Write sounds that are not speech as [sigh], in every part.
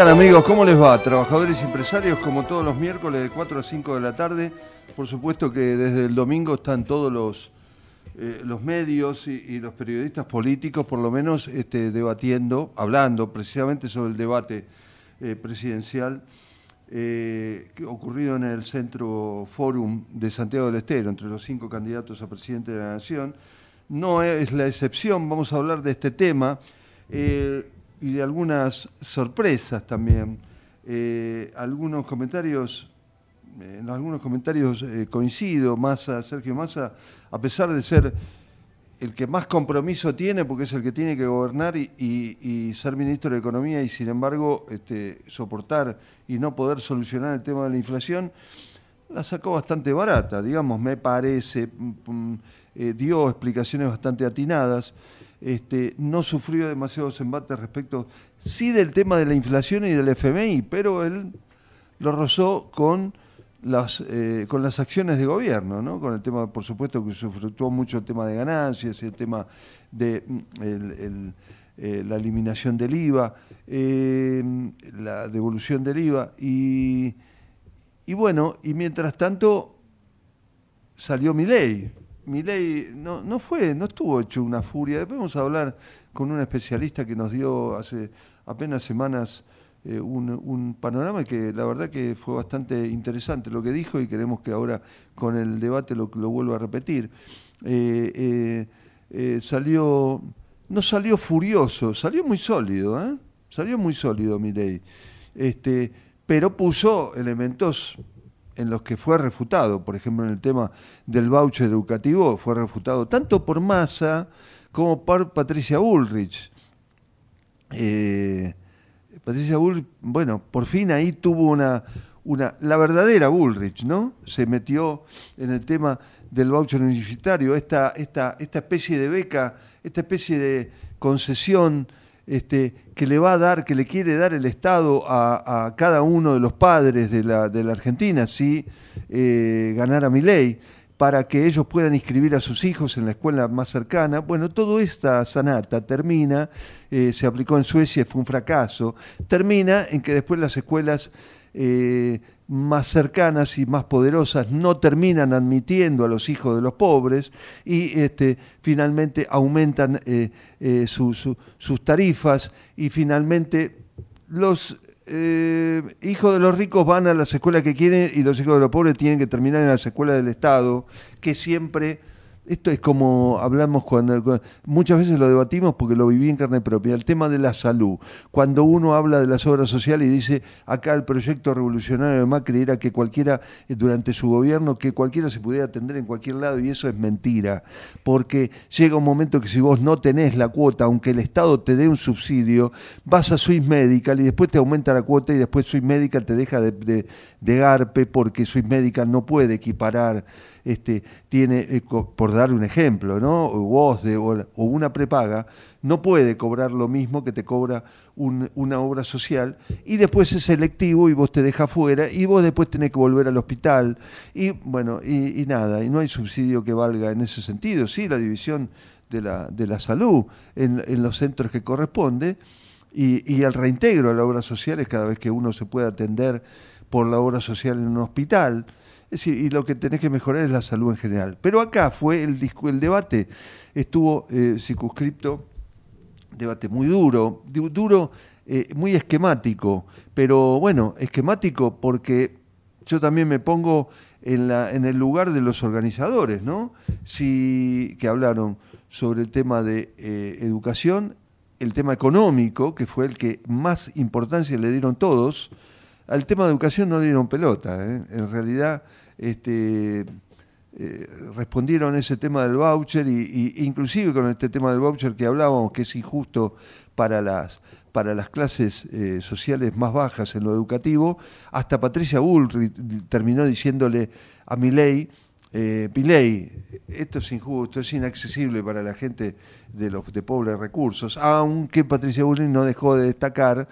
Tal amigos? ¿Cómo les va? Trabajadores y empresarios, como todos los miércoles de 4 a 5 de la tarde. Por supuesto que desde el domingo están todos los, eh, los medios y, los periodistas políticos, por lo menos, este, debatiendo, hablando precisamente sobre el debate eh, presidencial eh, ocurrido en el Centro Fórum de Santiago del Estero, entre los cinco candidatos a presidente de la Nación. No es la excepción, vamos a hablar de este tema y de algunas sorpresas también. Eh, algunos comentarios, en algunos comentarios eh, coincido, Massa, Sergio Massa, a pesar de ser el que más compromiso tiene, porque es el que tiene que gobernar y, ser ministro de Economía y sin embargo este, soportar y no poder solucionar el tema de la inflación, la sacó bastante barata, digamos, me parece, mm, mm, eh, dio explicaciones bastante atinadas. Este, no sufrió demasiados embates respecto, sí del tema de la inflación y del FMI, pero él lo rozó con las, eh, con las acciones de gobierno, ¿no? con el tema, por supuesto, que sufructuó mucho el tema de ganancias, el tema de mm, eh, la eliminación del IVA, eh, la devolución del IVA, y, y bueno, y mientras tanto salió mi ley, ley no, no fue, no estuvo hecho una furia. Después vamos a hablar con un especialista que nos dio hace apenas semanas eh, un, panorama que la verdad que fue bastante interesante lo que dijo y queremos que ahora con el debate lo, lo vuelva a repetir. Eh, eh, salió, no salió furioso, salió muy sólido, salió muy sólido ley Este, pero puso elementos en los que fue refutado, por ejemplo en el tema del voucher educativo, fue refutado tanto por Massa como por Patricia Bullrich. Eh, Patricia Bullrich, bueno, por fin ahí tuvo una, una, la verdadera Bullrich, ¿no? Se metió en el tema del voucher universitario, esta, esta, esta especie de beca, esta especie de concesión este, que le va a dar, que le quiere dar el Estado a, cada uno de los padres de la, de la Argentina si eh, ganara mi ley, para que ellos puedan inscribir a sus hijos en la escuela más cercana. Bueno, toda esta sanata termina, eh, se aplicó en Suecia, fue un fracaso, termina en que después las escuelas eh, más cercanas y más poderosas no terminan admitiendo a los hijos de los pobres y este, finalmente aumentan eh, eh, sus tarifas y finalmente los hijos de los ricos van a las escuelas que quieren y los hijos de los pobres tienen que terminar en las escuelas del Estado, que siempre esto es como hablamos cuando, muchas veces lo debatimos porque lo viví en carne propia, el tema de la salud. Cuando uno habla de las obras sociales y dice acá el proyecto revolucionario de Macri era que cualquiera eh, durante su gobierno que cualquiera se pudiera atender en cualquier lado y eso es mentira, porque llega un momento que si vos no tenés la cuota, aunque el Estado te dé un subsidio, vas a Swiss Medical y después te aumenta la cuota y después Swiss Medical te deja de, garpe porque Swiss Medical no puede equiparar este, tiene, eh, por dar un ejemplo, ¿no? o, o, una prepaga, no puede cobrar lo mismo que te cobra una obra social y después es selectivo y vos te deja fuera y vos después tenés que volver al hospital y bueno, y, nada, y no hay subsidio que valga en ese sentido, sí, la división de la, de la salud en, en los centros que corresponde y, y el reintegro a la obra social es cada vez que uno se puede atender por la obra social en un hospital, es decir, y lo que tenés que mejorar es la salud en general. Pero acá fue el, el debate, estuvo eh, circunscripto, debate muy duro, duro, eh, muy esquemático, pero bueno, esquemático porque yo también me pongo en, el lugar de los organizadores, ¿no? Si, que hablaron sobre el tema de eh, educación, el tema económico, que fue el que más importancia le dieron todos, al tema de educación no dieron pelota. ¿eh? En realidad, este, eh, respondieron ese tema del voucher y, inclusive con este tema del voucher que hablábamos, que es injusto para las, para las clases eh, sociales más bajas en lo educativo, hasta Patricia Bullrich terminó diciéndole a Milei, eh, esto es injusto, es inaccesible para la gente de los de pobres recursos, aunque Patricia Bullrich no dejó de destacar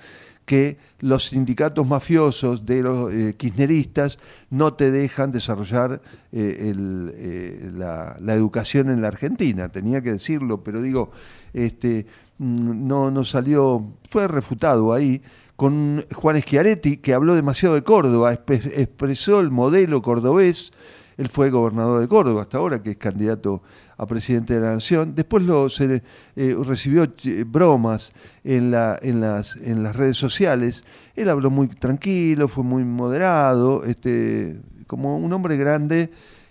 que los sindicatos mafiosos de los eh, kirchneristas no te dejan desarrollar eh, eh, la, educación en la Argentina. Tenía que decirlo, pero digo, este, mm, no, no salió, fue refutado ahí con Juan Schiaretti, que habló demasiado de Córdoba, expresó el modelo cordobés, él fue gobernador de Córdoba hasta ahora, que es candidato a presidente de la Nación. Después lo, eh, recibió eh, bromas en, la, en, las, redes sociales. Él habló muy tranquilo, fue muy moderado, este, como un hombre grande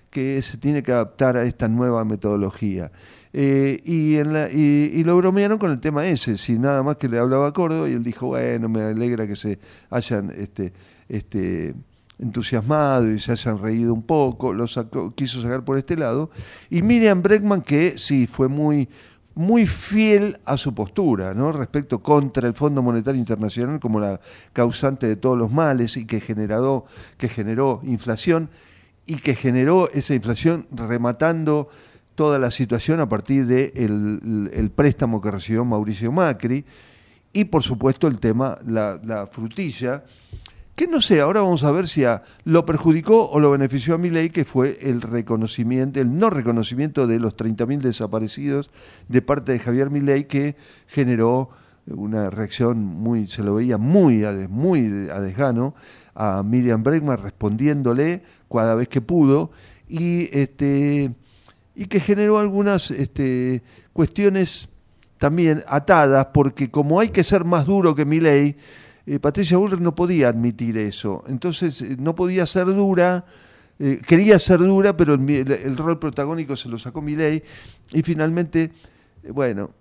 que se tiene que adaptar a esta nueva metodología. Eh, y, lo bromearon con el tema ese, si nada más que le hablaba a Córdoba, y él dijo, bueno, me alegra que se hayan este, este, entusiasmado y se hayan reído un poco, lo quiso sacar por este lado. Y Miriam Bregman, que sí, fue muy, muy fiel a su postura, ¿no? Respecto contra el Fondo Monetario Internacional como la causante de todos los males y que generó, que generó inflación y que generó esa inflación rematando toda la situación a partir del de el préstamo que recibió Mauricio Macri y por supuesto el tema, la, la frutilla que no sé, ahora vamos a ver si lo perjudicó o lo benefició a ley, que fue el reconocimiento, el no reconocimiento de los 30.000 desaparecidos de parte de Javier Milei, que generó una reacción muy, se lo veía muy a, muy a desgano a Miriam Bregman respondiéndole cada vez que pudo y este y que generó algunas este, cuestiones también atadas porque como hay que ser más duro que Milei eh, Patricia Bullrich no podía admitir eso. Entonces eh, no podía ser dura, eh, quería ser dura, pero el, rol protagónico se lo sacó Milei y finalmente, bueno,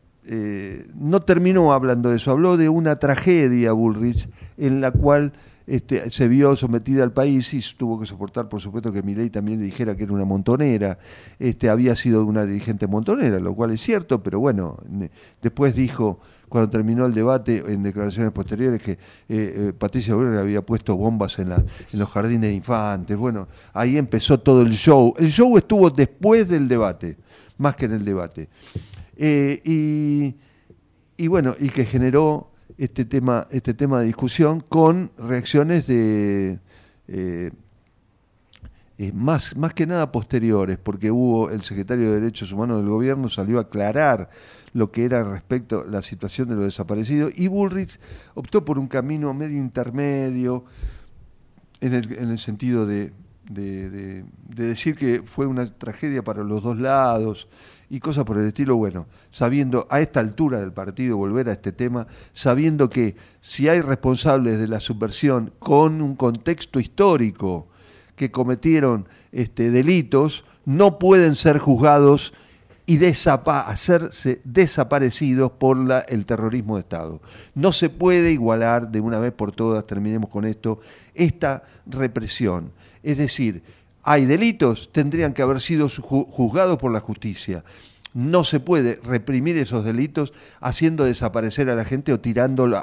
no terminó hablando de eso, habló de una tragedia Bullrich en la cual este, se vio sometida al país y tuvo que soportar, por supuesto, que Milei también le dijera que era una montonera. Este, había sido una dirigente montonera, lo cual es cierto, pero bueno, después dijo, cuando terminó el debate, en declaraciones posteriores, que eh, eh, Patricia Bullrich había puesto bombas en, los jardines de infantes. Bueno, ahí empezó todo el show. El show estuvo después del debate, más que en el debate. Eh, y, bueno, y que generó este tema, este tema de discusión con reacciones de más, más que nada posteriores, porque hubo el secretario de Derechos Humanos del gobierno salió a aclarar lo que era respecto a la situación de los desaparecidos y Bullrich optó por un camino medio intermedio en el, en el sentido de, de decir que fue una tragedia para los dos lados, y cosas por el estilo, bueno, sabiendo a esta altura del partido volver a este tema, sabiendo que si hay responsables de la subversión con un contexto histórico que cometieron este, delitos, no pueden ser juzgados y hacerse desaparecidos por la, el terrorismo de Estado. No se puede igualar de una vez por todas, terminemos con esto, esta represión. Es decir, hay delitos, tendrían que haber sido juzgados por la justicia. No se puede reprimir esos delitos haciendo desaparecer a la gente o tirándola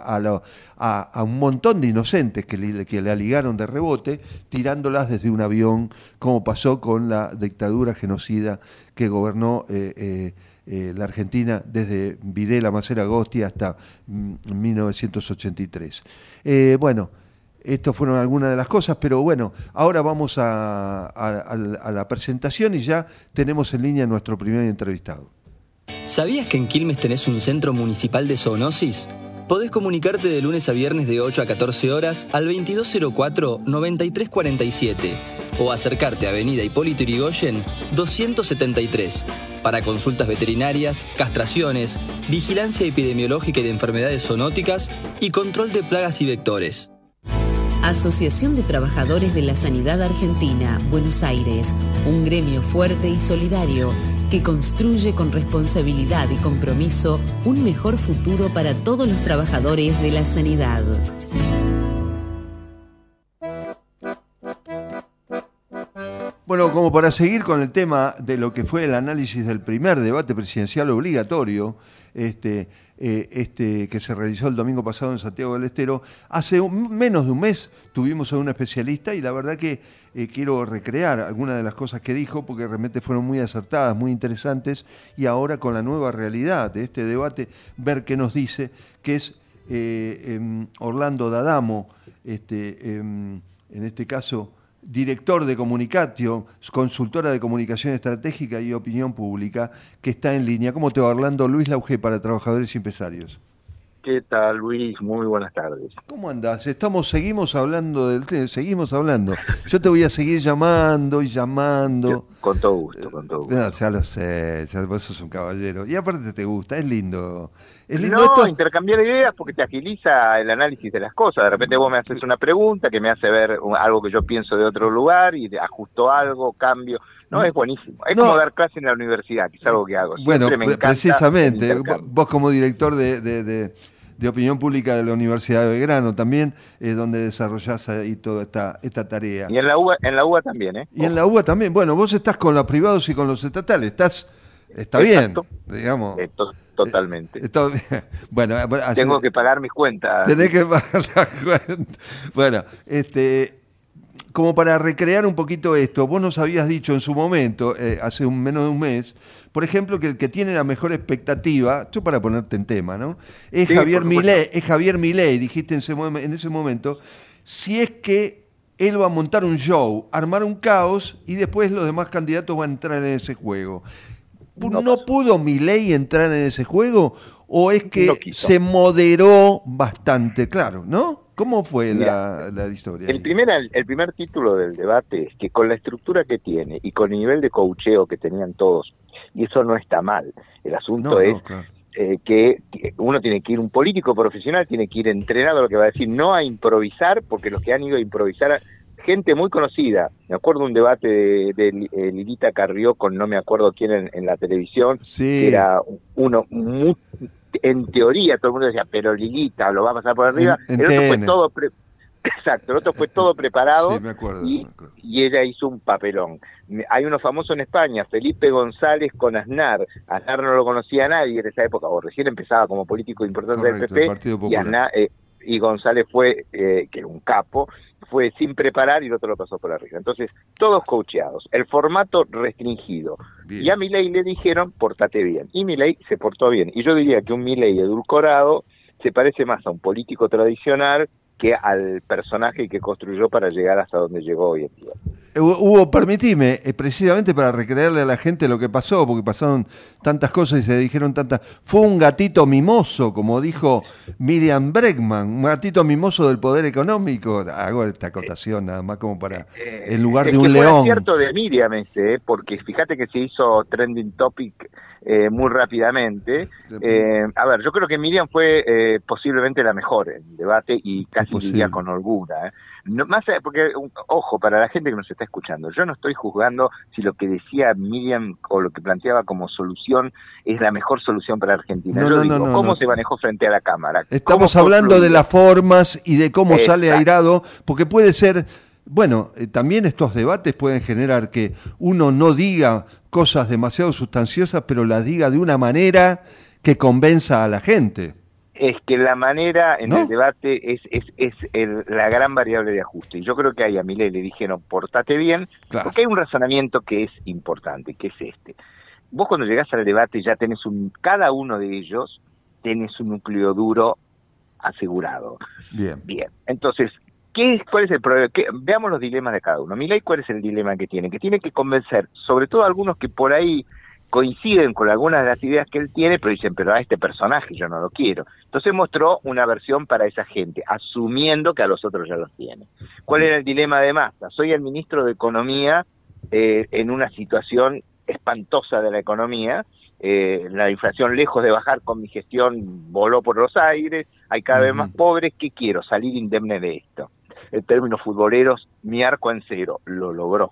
a, un montón de inocentes que le, que le ligaron de rebote, tirándolas desde un avión, como pasó con la dictadura genocida que gobernó eh, eh, eh, la Argentina desde Videla Macera Agosti hasta 1983. Mm, bueno, estas fueron algunas de las cosas, pero bueno, ahora vamos a, la presentación y ya tenemos en línea nuestro primer entrevistado. ¿Sabías que en Quilmes tenés un centro municipal de zoonosis? Podés comunicarte de lunes a viernes de 8 a 14 horas al 2204-9347 o acercarte a Avenida Hipólito Yrigoyen 273 para consultas veterinarias, castraciones, vigilancia epidemiológica y de enfermedades zoonóticas y control de plagas y vectores. Asociación de Trabajadores de la Sanidad Argentina, Buenos Aires, un gremio fuerte y solidario que construye con responsabilidad y compromiso un mejor futuro para todos los trabajadores de la sanidad. Bueno, como para seguir con el tema de lo que fue el análisis del primer debate presidencial obligatorio, este, eh, este, que se realizó el domingo pasado en Santiago del Estero, hace menos de un mes tuvimos a un especialista y la verdad que eh, quiero recrear algunas de las cosas que dijo porque realmente fueron muy acertadas, muy interesantes y ahora con la nueva realidad de este debate, ver qué nos dice, que es eh, em, Orlando D'Adamo, este, em, en este caso director de comunicación, consultora de comunicación estratégica y opinión pública, que está en línea. ¿Cómo te va, Orlando? Luis Lauge para Trabajadores y Empresarios. ¿Qué tal, Luis? Muy buenas tardes. ¿Cómo andás? Estamos, seguimos hablando del seguimos hablando. Yo te voy a seguir llamando y llamando. con todo gusto, con todo gusto. ya lo sé, ya vos sos un caballero. Y aparte te gusta, es lindo. Es lindo no, intercambiar ideas porque te agiliza el análisis de las cosas. De repente vos me haces una pregunta que me hace ver algo que yo pienso de otro lugar y ajusto algo, cambio. No, es buenísimo. Es como dar clase en la universidad, que es algo que hago. bueno, precisamente, vos como director de de Opinión Pública de la Universidad de Belgrano también, es donde desarrollás ahí toda esta, esta tarea. Y en la UBA, en la UBA también, ¿eh? Y en la UBA también. Bueno, vos estás con los privados y con los estatales, estás, está bien, digamos. totalmente. [laughs] bueno, tengo que pagar mis cuentas. Tenés que pagar las cuentas. Bueno, este como para recrear un poquito esto, vos nos habías dicho en su momento, eh, hace un, menos de un mes, por ejemplo, que el que tiene la mejor expectativa, yo para ponerte en tema, ¿no? Es Javier Milei, es Javier Milei, dijiste en ese, en ese momento, si es que él va a montar un show, armar un caos y después los demás candidatos van a entrar en ese juego. ¿No, pudo Milei entrar en ese juego? ¿O es que se moderó bastante? Claro, ¿no? ¿Cómo fue la, historia? El primer, el primer título del debate es que con la estructura que tiene y con el nivel de coacheo que tenían todos, y eso no está mal, el asunto es eh, que, uno tiene que ir, un político profesional tiene que ir entrenado, lo que va a decir, no a improvisar, porque los que han ido a improvisar, gente muy conocida, me acuerdo un debate de, eh, Lilita Carrió con no me acuerdo quién en, la televisión, que era uno muy en teoría todo el mundo decía, pero Lilita lo va a pasar por arriba. el otro fue todo [laughs] Exacto, el otro fue todo preparado y, ella hizo un papelón. Hay uno famoso en España, Felipe González con Aznar. Aznar no lo conocía a nadie en esa época, o recién empezaba como político importante del PP, y, eh, y González fue, eh, que era un capo, fue sin preparar y el otro lo pasó por arriba. Entonces, todos coacheados, el formato restringido. Y a Milei le dijeron, portate bien. Y Milei se portó bien. Y yo diría que un Milei edulcorado se parece más a un político tradicional que al personaje que construyó para llegar hasta donde llegó hoy en día. Hugo, permitime, eh, precisamente para recrearle a la gente lo que pasó, porque pasaron tantas cosas y se dijeron tantas. Fue un gatito mimoso, como dijo Miriam Bregman, un gatito mimoso del poder económico. Hago esta acotación nada más como para, eh, en lugar de un león. Es cierto de Miriam ese, porque fíjate que se hizo trending topic eh, muy rápidamente. a ver, yo creo que Miriam fue posiblemente la mejor en el debate y casi diría con holgura. No, más porque, ojo, para la gente que nos está escuchando, yo no estoy juzgando si lo que decía Miriam o lo que planteaba como solución es la mejor solución para Argentina. yo digo, ¿cómo se manejó frente a la Cámara? Estamos hablando de las formas y de cómo sale airado, porque puede ser... Bueno, eh, también estos debates pueden generar que uno no diga cosas demasiado sustanciosas, pero las diga de una manera que convenza a la gente es que la manera en el debate es, es, es la gran variable de ajuste. Y yo creo que ahí a Milei le dijeron, portate bien, porque hay un razonamiento que es importante, que es este. Vos cuando llegás al debate ya tenés un, cada uno de ellos tenés un núcleo duro asegurado. Bien. Bien. Entonces, ¿qué, ¿cuál es el problema? veamos los dilemas de cada uno. Milei, ¿cuál es el dilema que tiene? Que tiene que convencer, sobre todo algunos que por ahí coinciden con algunas de las ideas que él tiene, pero dicen, pero a este personaje yo no lo quiero. Entonces mostró una versión para esa gente, asumiendo que a los otros ya los tiene. ¿Cuál era el dilema de Massa? Soy el ministro de Economía eh, en una situación espantosa de la economía, eh, la inflación lejos de bajar con mi gestión voló por los aires, hay cada vez más pobres, ¿qué quiero? Salir indemne de esto. En términos futboleros, mi arco en cero, lo logró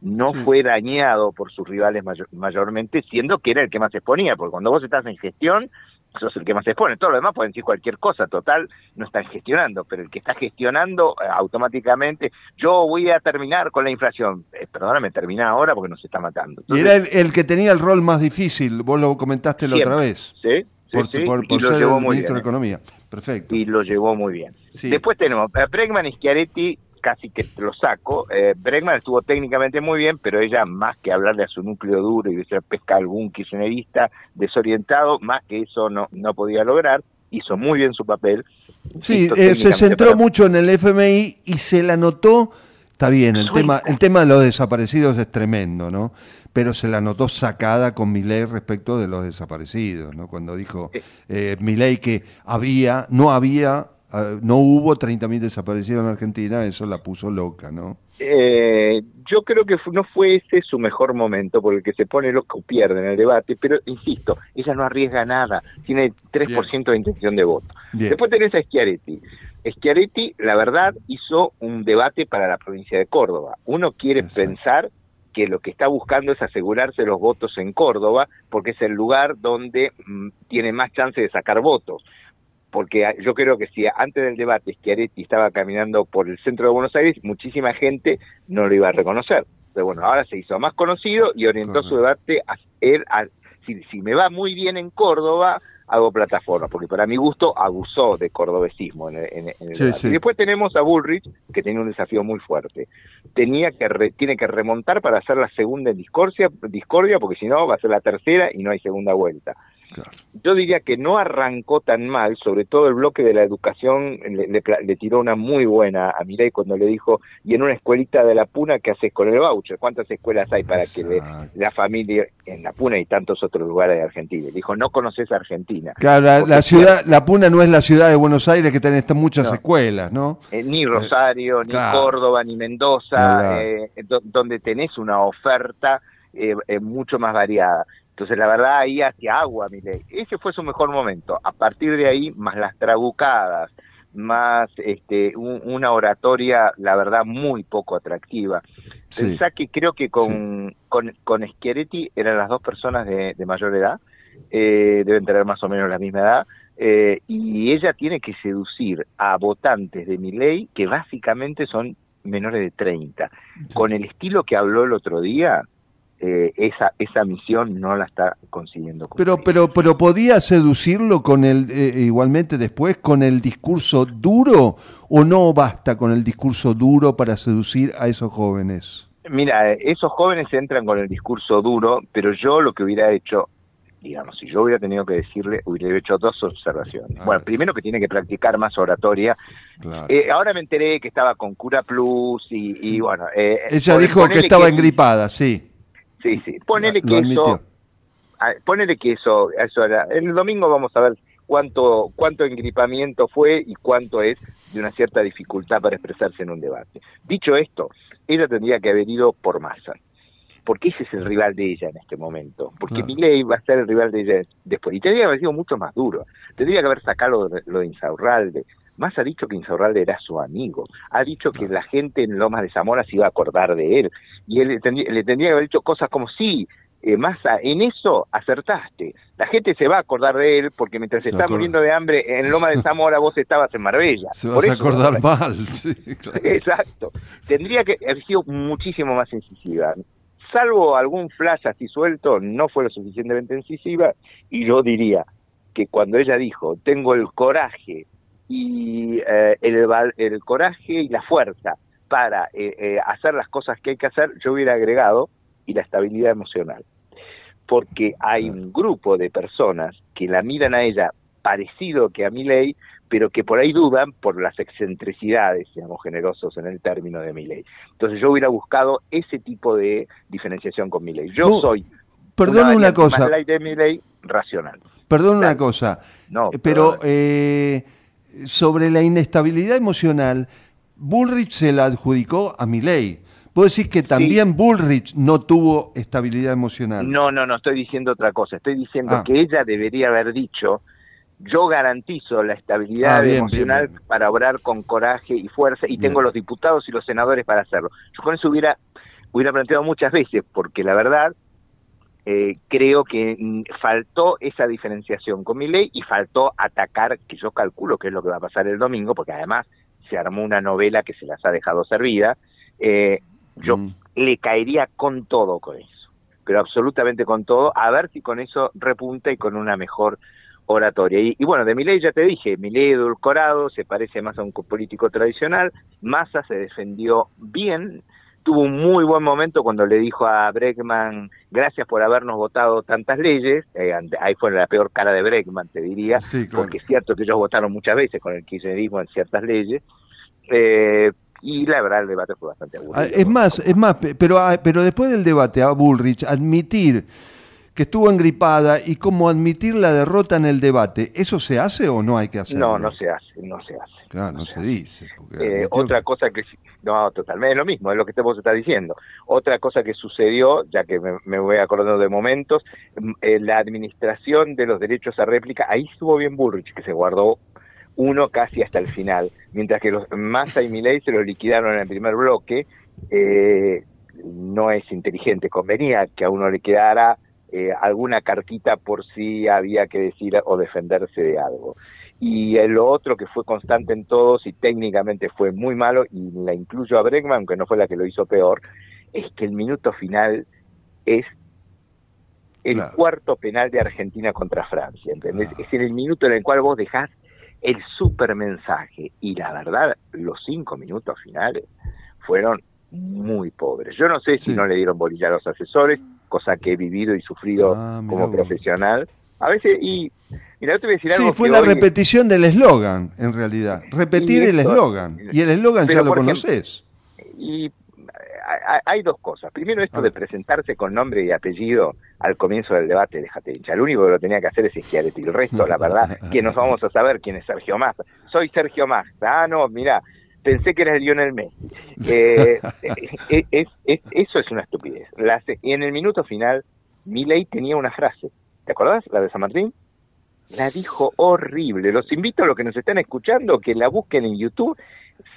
no fue dañado por sus rivales mayormente, siendo que era el que más exponía, porque cuando vos estás en gestión, sos el que más se expone. Todo lo demás pueden decir cualquier cosa, total, no están gestionando, pero el que está gestionando eh, automáticamente, yo voy a terminar con la inflación. Eh, perdóname, termina ahora porque nos está matando. y era el, que tenía el rol más difícil, vos lo comentaste la otra vez. Sí, por, sí, por, ser el ministro de Economía. Perfecto. Y lo llevó muy bien. Después tenemos a Bregman y Schiaretti casi que lo saco. Eh, Bregman estuvo técnicamente muy bien, pero ella, más que hablarle a su núcleo duro y de ser pesca algún kirchnerista desorientado, más que eso no, no podía lograr. Hizo muy bien su papel. Sí, eh, se centró mucho en el FMI y se la notó. Está bien, el tema, el tema de los desaparecidos es tremendo, ¿no? Pero se la notó sacada con Milei respecto de los desaparecidos, ¿no? Cuando dijo eh, Milei que había, no había Ah, no hubo 30.000 desaparecidos en Argentina, eso la puso loca, ¿no? Eh, yo creo que no fue ese su mejor momento, porque el que se pone loco pierde en el debate, pero insisto, ella no arriesga nada, tiene 3% de intención de voto. Después tenés a Schiaretti. Schiaretti, la verdad, hizo un debate para la provincia de Córdoba. Uno quiere pensar que lo que está buscando es asegurarse los votos en Córdoba, porque es el lugar donde mm, tiene más chance de sacar votos porque yo creo que si antes del debate Schiaretti estaba caminando por el centro de Buenos Aires, muchísima gente no lo iba a reconocer. Pero bueno, ahora se hizo más conocido y orientó su debate a, a, si, si me va muy bien en Córdoba, hago plataforma, porque para mi gusto abusó de cordobesismo en, en, el Y después tenemos a Bullrich, que tiene un desafío muy fuerte. Tenía que tiene que remontar para hacer la segunda en discordia, discordia porque si no va a ser la tercera y no hay segunda vuelta. Yo diría que no arrancó tan mal, sobre todo el bloque de la educación le, tiró una muy buena a Mireille cuando le dijo, y en una escuelita de la Puna, ¿qué haces con el voucher? ¿Cuántas escuelas hay para que la familia en la Puna y tantos otros lugares de Argentina? Dijo, no conoces Argentina. Claro, la, ciudad, la Puna no es la ciudad de Buenos Aires que tiene muchas escuelas, ¿no? Eh, ni Rosario, ni Córdoba, ni Mendoza, eh, donde tenés una oferta eh, mucho más variada. Entonces, la verdad, ahí hacia agua, mire, ese fue su mejor momento. A partir de ahí, más las trabucadas, más este, una oratoria, la verdad, muy poco atractiva. Pensá que creo que con, con, con Schiaretti eran las dos personas de, mayor edad, eh, deben tener más o menos la misma edad, eh, y ella tiene que seducir a votantes de mi ley que básicamente son menores de 30. Con el estilo que habló el otro día, eh, esa esa misión no la está consiguiendo. Pero pero pero podía seducirlo con el eh, igualmente después con el discurso duro o no basta con el discurso duro para seducir a esos jóvenes. Mira, esos jóvenes entran con el discurso duro, pero yo lo que hubiera hecho digamos, si yo hubiera tenido que decirle, hubiera hecho dos observaciones. bueno, primero que tiene que practicar más oratoria. Eh, ahora me enteré que estaba con Cura Plus y, bueno... Ella dijo que estaba engripada, sí. Sí, sí. Ponele que eso. Ah, ponele que eso, eso era. El domingo vamos a ver cuánto, cuánto engripamiento fue y cuánto es de una cierta dificultad para expresarse en un debate. Dicho esto, ella tendría que haber ido por masa, porque ese es el rival de ella en este momento, porque ley va a ser el rival de ella después, y tendría que haber sido mucho más duro, tendría que haber sacado lo de Insaurralde, más ha dicho que Insaurralde era su amigo, ha dicho que la gente en Lomas de Zamora se iba a acordar de él, y él le tendría, que haber dicho cosas como, sí, eh, Massa, en eso acertaste. La gente se va a acordar de él porque mientras se, está muriendo de hambre en Loma de Zamora vos estabas en Marbella. Se vas a acordar mal. [laughs] Exacto. Tendría que haber sido muchísimo más incisiva. Salvo algún flash así suelto, no fue lo suficientemente incisiva y yo diría que cuando ella dijo, tengo el coraje y eh, el, el, coraje y la fuerza para eh, eh, hacer las cosas que hay que hacer, yo hubiera agregado y la estabilidad emocional. Porque hay un grupo de personas que la miran a ella parecido que a mi ley, pero que por ahí dudan por las excentricidades, seamos generosos en el término de mi ley. Entonces yo hubiera buscado ese tipo de diferenciación con mi ley. Yo soy perdón una, cosa. de mi ley racional. Perdón una cosa. No, pero eh, sobre la inestabilidad emocional, Bullrich se la adjudicó a Milei. ¿Puedo decir que también Bullrich no tuvo estabilidad emocional? No, no, no estoy diciendo otra cosa. Estoy diciendo ah. que ella debería haber dicho, yo garantizo la estabilidad ah, emocional para obrar con coraje y fuerza y tengo los diputados y los senadores para hacerlo. Yo con eso hubiera, hubiera planteado muchas veces, porque la verdad eh, creo que mm, faltó esa diferenciación con mi ley y faltó atacar, que yo calculo que es lo que va a pasar el domingo, porque además se armó una novela que se las ha dejado servida. Eh, yo mm. le caería con todo con eso, pero absolutamente con todo, a ver si con eso repunta y con una mejor oratoria. Y, bueno, de ley ya te dije, ley edulcorado, se parece más a un político tradicional, Massa se defendió bien, tuvo un muy buen momento cuando le dijo a Bregman, gracias por habernos votado tantas leyes, eh, ahí fue la peor cara de Bregman, te diría, porque es cierto que ellos votaron muchas veces con el kirchnerismo en ciertas leyes, eh, y la verdad el debate fue bastante aburrido. Ah, es más, es más, pero, ah, pero después del debate a Bullrich, admitir que estuvo engripada y cómo admitir la derrota en el debate, ¿eso se hace o no hay que hacerlo? No, no se hace, no se hace. Claro, no, se, dice. Eh, otra cosa que, no, totalmente es lo mismo, es lo que vos está diciendo. Otra cosa que sucedió, ya que me, voy acordando de momentos, mm, eh, la administración de los derechos a réplica, ahí estuvo bien Bullrich, que se guardó uno casi hasta el final, mientras que los Massa y Milei se lo liquidaron en el primer bloque, eh, no es inteligente, convenía que a uno le quedara eh, alguna cartita por si había que decir o defenderse de algo. Y lo otro que fue constante en todos y técnicamente fue muy malo, y la incluyo a Bregman, aunque no fue la que lo hizo peor, es que el minuto final es el cuarto penal de Argentina contra Francia, ¿entendés? Ah. Es en el minuto en el cual vos dejás el super mensaje. Y la verdad, los cinco minutos finales fueron muy pobres. Yo no sé si no le dieron bolilla a los asesores, cosa que he vivido y sufrido ah, como profesional. A veces, y mira, te voy a decir algo. Sí, fue la repetición del eslogan, en realidad. Repetir el eslogan. Y el eslogan ya lo conoces. Y hay dos cosas. Primero, esto de presentarse con nombre y apellido al comienzo del debate, déjate hinchar. Lo único que lo tenía que hacer es Schiaretti. El resto, la verdad, [laughs] que nos vamos a saber quién es Sergio Massa. Soy Sergio Massa. Ah, no, mira, pensé que eras Lionel Messi. [laughs] Eh, eh, es, eso es una estupidez. y en el minuto final, Milei tenía una frase. ¿Te acordás? La de San Martín. La dijo horrible. Los invito a los que nos están escuchando que la busquen en YouTube.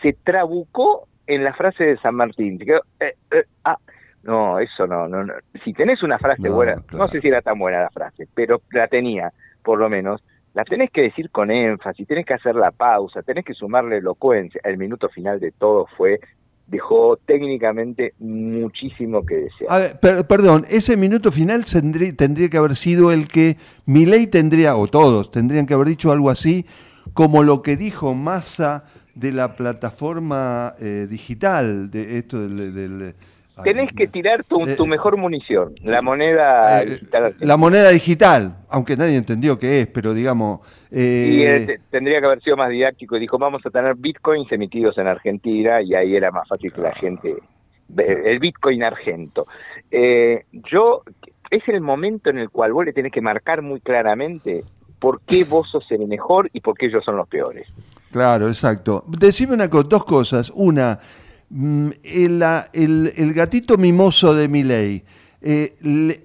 Se trabucó en la frase de San Martín. Eh, eh, ah, no, eso no, no, Si tenés una frase buena, no sé si era tan buena la frase, pero la tenía, por lo menos, la tenés que decir con énfasis, tenés que hacer la pausa, tenés que sumarle elocuencia. El minuto final de todo fue dejó técnicamente muchísimo que desear. A ver, perdón, ese minuto final tendría, tendría que haber sido el que Milei tendría, o todos, tendrían que haber dicho algo así, como lo que dijo Massa de la plataforma eh, digital, de esto del... Tenés que tirar tu, tu, mejor munición, la moneda eh, digital. La moneda digital, aunque nadie entendió qué es, pero digamos... Eh, y tendría que haber sido más didáctico y dijo, vamos a tener bitcoins emitidos en Argentina y ahí era más fácil que la gente... El bitcoin argento. yo, es el momento en el cual vos le tenés que marcar muy claramente por qué vos sos el mejor y por qué ellos son los peores. Claro, exacto. Decime una cosa, dos cosas. Una, mm, el, el, gatito mimoso de Miley, eh,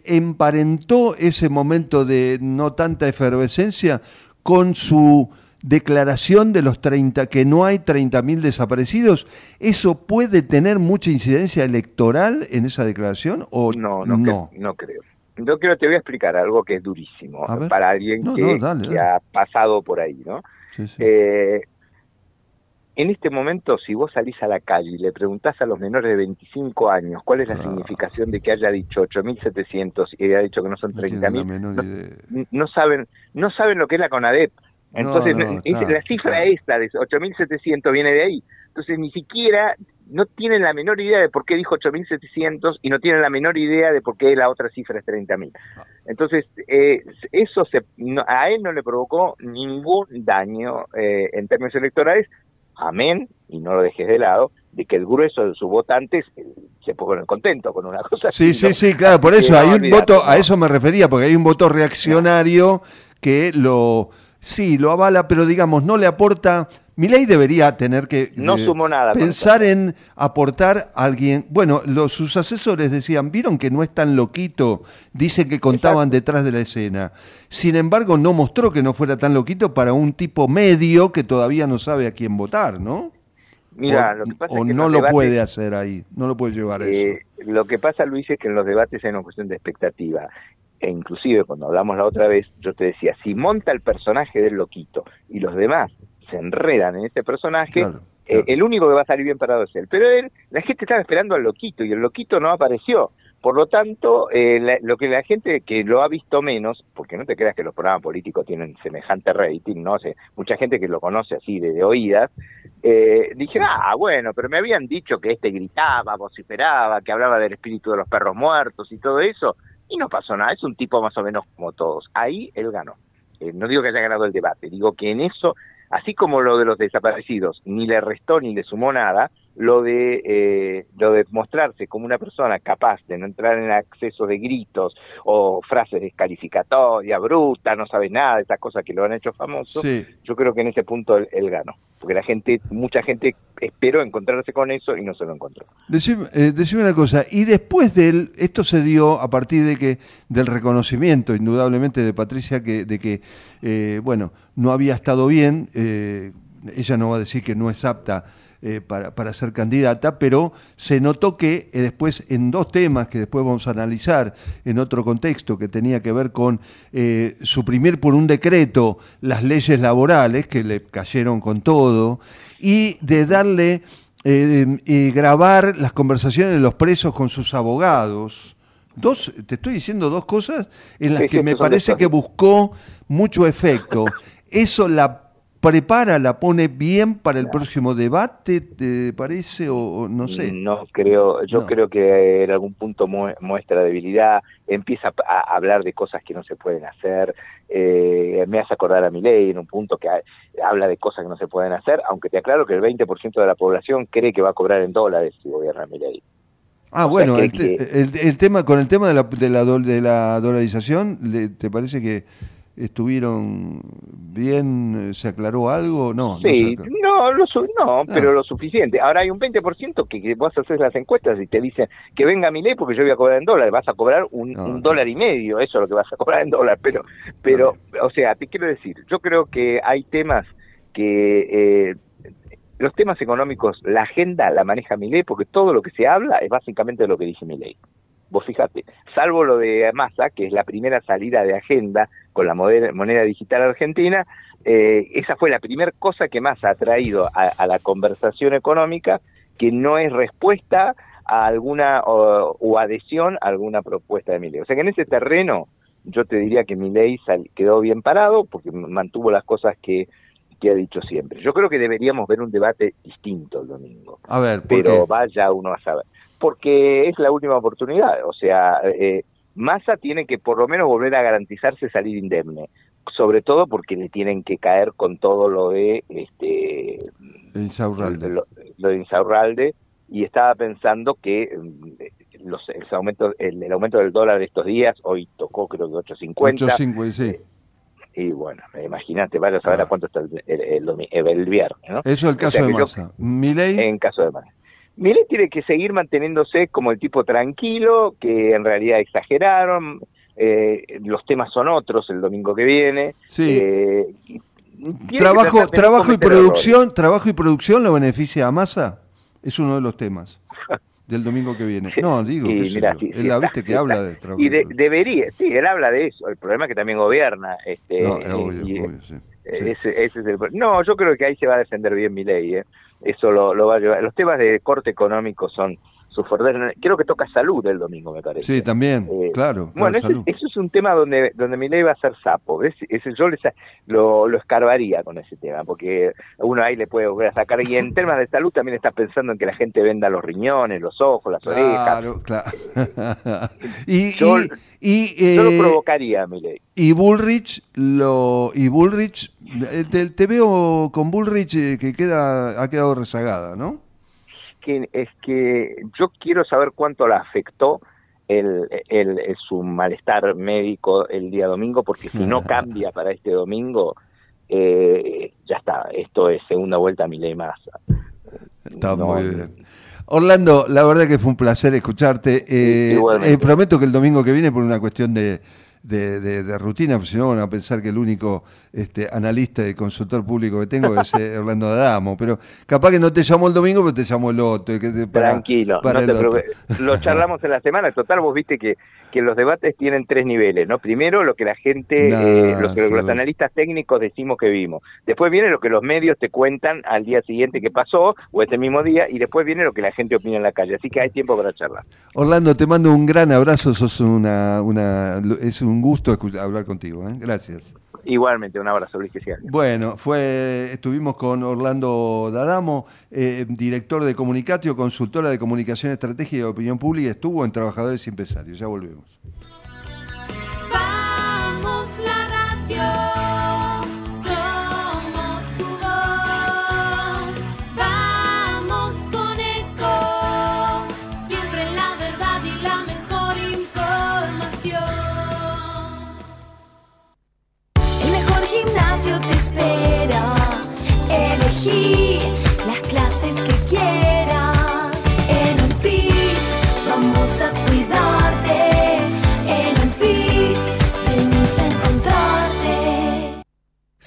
¿emparentó ese momento de no tanta efervescencia con su declaración de los 30, que no hay 30.000 desaparecidos? ¿Eso puede tener mucha incidencia electoral en esa declaración o no? No, no creo. Yo creo, te voy a explicar algo que es durísimo para alguien que, ha pasado por ahí, ¿no? Eh, en este momento, si vos salís a la calle y le preguntás a los menores de 25 años cuál es la significación de que haya dicho 8.700 y haya dicho que no son 30.000, no, saben, no saben lo que es la CONADEP. Entonces, la cifra esta de 8.700 viene de ahí. Entonces, ni siquiera no tienen la menor idea de por qué dijo 8.700 y no tienen la menor idea de por qué la otra cifra es 30.000. Entonces, eh, eso se, a él no le provocó ningún daño eh, en términos electorales, amén, y no lo dejes de lado, de que el grueso de sus votantes eh, se pongan contento con una cosa. Sí, sí, sí, claro, por eso hay un voto, a eso me refería, porque hay un voto reaccionario que lo, sí, lo avala, pero digamos, no le aporta mi ley debería tener que no eh, nada pensar en aportar a alguien. Bueno, los, sus asesores decían, vieron que no es tan loquito, dicen que contaban detrás de la escena. Sin embargo, no mostró que no fuera tan loquito para un tipo medio que todavía no sabe a quién votar, ¿no? Mira, o, no lo puede hacer ahí, no lo puede llevar eso. Eh, lo que pasa, Luis, es que en los debates hay una cuestión de expectativa. E inclusive cuando hablamos la otra vez, yo te decía, si monta el personaje del loquito y los demás se enredan en ese personaje, eh, el único que va a salir bien parado es él. Pero él, la gente estaba esperando al loquito y el loquito no apareció. Por lo tanto, eh, lo que la gente que lo ha visto menos, porque no te creas que los programas políticos tienen semejante rating, no sé, mucha gente que lo conoce así de, oídas, eh, dije, ah, bueno, pero me habían dicho que este gritaba, vociferaba, que hablaba del espíritu de los perros muertos y todo eso, y no pasó nada, es un tipo más o menos como todos. Ahí él ganó. Eh, no digo que haya ganado el debate, digo que en eso así como lo de los desaparecidos ni le restó ni le sumó nada, lo de eh, lo de mostrarse como una persona capaz de no entrar en acceso de gritos o frases descalificatorias, bruta, no sabe nada, estas cosas que lo han hecho famoso, yo creo que en ese punto él, ganó, porque la gente, mucha gente esperó encontrarse con eso y no se lo encontró. Decime, eh, decime una cosa, y después de él, esto se dio a partir de que del reconocimiento, indudablemente, de Patricia, que de que eh, bueno, no había estado bien, eh, ella no va a decir que no es apta eh, para, para, ser candidata, pero se notó que después en dos temas que después vamos a analizar en otro contexto que tenía que ver con suprimir por un decreto las leyes laborales que le cayeron con todo y de darle grabar las conversaciones de los presos con sus abogados Dos, te estoy diciendo dos cosas en las que me parece que buscó mucho efecto. ¿Eso la prepara, la pone bien para el próximo debate, te parece, o, no sé? No creo, yo creo que en algún punto muestra debilidad, empieza a hablar de cosas que no se pueden hacer, eh, me hace acordar a mi ley en un punto que habla de cosas que no se pueden hacer, aunque te aclaro que el 20% de la población cree que va a cobrar en dólares si gobierna mi ley. Ah, bueno, el, el, tema con el tema de la, de la, de la dolarización, ¿te parece que estuvieron bien? ¿Se aclaró algo? No, sí, no, no, no, ah. pero lo suficiente. Ahora hay un 20% que, que vos haces las encuestas y te dicen que venga mi ley porque yo voy a cobrar en dólares, vas a cobrar un, dólar y medio, eso es lo que vas a cobrar en dólar, pero, pero, o sea, te quiero decir, yo creo que hay temas que eh, los temas económicos, la agenda la maneja mi ley porque todo lo que se habla es básicamente lo que dice mi ley. Vos fíjate, salvo lo de Massa, que es la primera salida de agenda con la moneda digital argentina, eh, esa fue la primera cosa que más ha traído a, la conversación económica, que no es respuesta a alguna o, adhesión a alguna propuesta de mi ley. O sea que en ese terreno yo te diría que mi ley quedó bien parado porque mantuvo las cosas que que ha dicho siempre. Yo creo que deberíamos ver un debate distinto el domingo. A ver, pero vaya uno a saber. Porque es la última oportunidad. O sea, eh, Massa tiene que por lo menos volver a garantizarse salir indemne. Sobre todo porque le tienen que caer con todo lo de este Insaurralde. Lo, de Insaurralde. Y estaba pensando que mm, los, el, aumento, el, aumento del dólar de estos días, hoy tocó creo que 8.50. 8.50, sí. Eh, y bueno, imagínate, vaya a saber a cuánto está el, el, viernes, ¿no? Eso es el caso de Massa. ¿Miley? En caso de Massa. Milei tiene que seguir manteniéndose como el tipo tranquilo, que en realidad exageraron, eh, los temas son otros el domingo que viene. Sí. Eh, trabajo, trabajo y producción, trabajo y producción lo beneficia a Massa, es uno de los temas. del domingo que viene. [laughs] No, digo, que él la viste que habla de Y debería, sí, él habla de eso. El problema es que también gobierna. Este, no, Ese, es el, no, yo creo que ahí se va a defender bien mi ley. ¿eh? Eso lo, lo va a llevar. Los temas de corte económico son su Creo que toca salud el domingo, me parece. Sí, también, eh, claro. Bueno, eso, es un tema donde donde mi ley va a ser sapo. Ese, yo lo, lo escarbaría con ese tema, porque uno ahí le puede volver a sacar. Y en temas de salud también está pensando en que la gente venda los riñones, los ojos, las orejas. Claro, claro. [laughs] y, yo, y, lo eh, provocaría, mi ley. Y Bullrich, lo, y Bullrich, eh, te, te veo con Bullrich que queda, ha quedado rezagada, ¿no? Que, es que yo quiero saber cuánto la afectó el, el, su malestar médico el día domingo, porque si no [laughs] cambia para este domingo, eh, ya está, esto es segunda vuelta a mi ley más. Está muy bien. Orlando, la verdad que fue un placer escucharte. Eh, eh, prometo que el domingo que viene, por una cuestión de, de, rutina, si no van a pensar que el único este, analista y consultor público que tengo es eh, Orlando Adamo, pero capaz que no te llamó el domingo, pero te llamó el otro. Tranquilo, no te preocupes. Lo charlamos en la semana, total, vos viste que, que los debates tienen tres niveles, ¿no? Primero, lo que la gente, eh, lo que los analistas técnicos decimos que vimos. Después viene lo que los medios te cuentan al día siguiente que pasó, o ese mismo día, y después viene lo que la gente opina en la calle. Así que hay tiempo para charlar. Orlando, te mando un gran abrazo, sos una, una es un gusto hablar contigo, ¿eh? Gracias. Igualmente, un abrazo, Luis Bueno, fue, estuvimos con Orlando Dadamo, eh, director de Comunicatio, consultora de comunicación estratégica y opinión pública, estuvo en Trabajadores y Empresarios. Ya volvemos.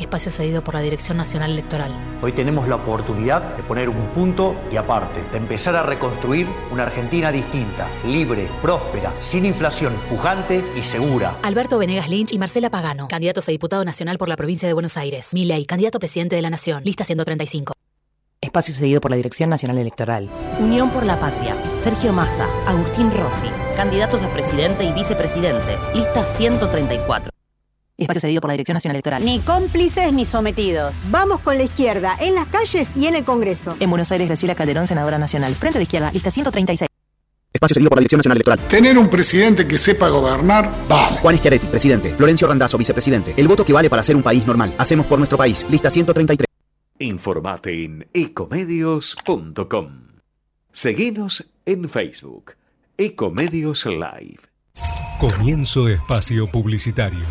Espacio cedido por la Dirección Nacional Electoral. Hoy tenemos la oportunidad de poner un punto y aparte, de empezar a reconstruir una Argentina distinta, libre, próspera, sin inflación, pujante y segura. Alberto Venegas Lynch y Marcela Pagano, candidatos a diputado nacional por la provincia de Buenos Aires. Milei, candidato a presidente de la Nación, lista 135. Espacio cedido por la Dirección Nacional Electoral. Unión por la Patria. Sergio Massa. Agustín Rossi. Candidatos a presidente y vicepresidente. Lista 134. Espacio cedido por la Dirección Nacional Electoral. Ni cómplices ni sometidos. Vamos con la izquierda, en las calles y en el Congreso. En Buenos Aires, Graciela Calderón, senadora nacional. Frente de izquierda, lista 136. Espacio cedido por la Dirección Nacional Electoral. Tener un presidente que sepa gobernar, vale. Juan Schiaretti, presidente. Florencio Randazzo, vicepresidente. El voto que vale para ser un país normal. Hacemos por nuestro país. Lista 133. Informate en ecomedios.com. Seguinos en Facebook. Ecomedios Live. Comienzo espacio publicitario.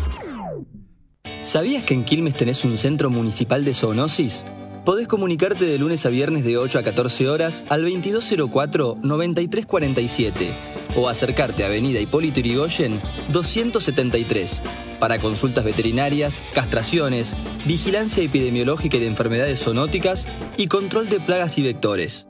¿Sabías que en Quilmes tenés un centro municipal de zoonosis? Podés comunicarte de lunes a viernes de 8 a 14 horas al 2204-9347 o acercarte a Avenida Hipólito Yrigoyen 273 para consultas veterinarias, castraciones, vigilancia epidemiológica y de enfermedades zoonóticas y control de plagas y vectores.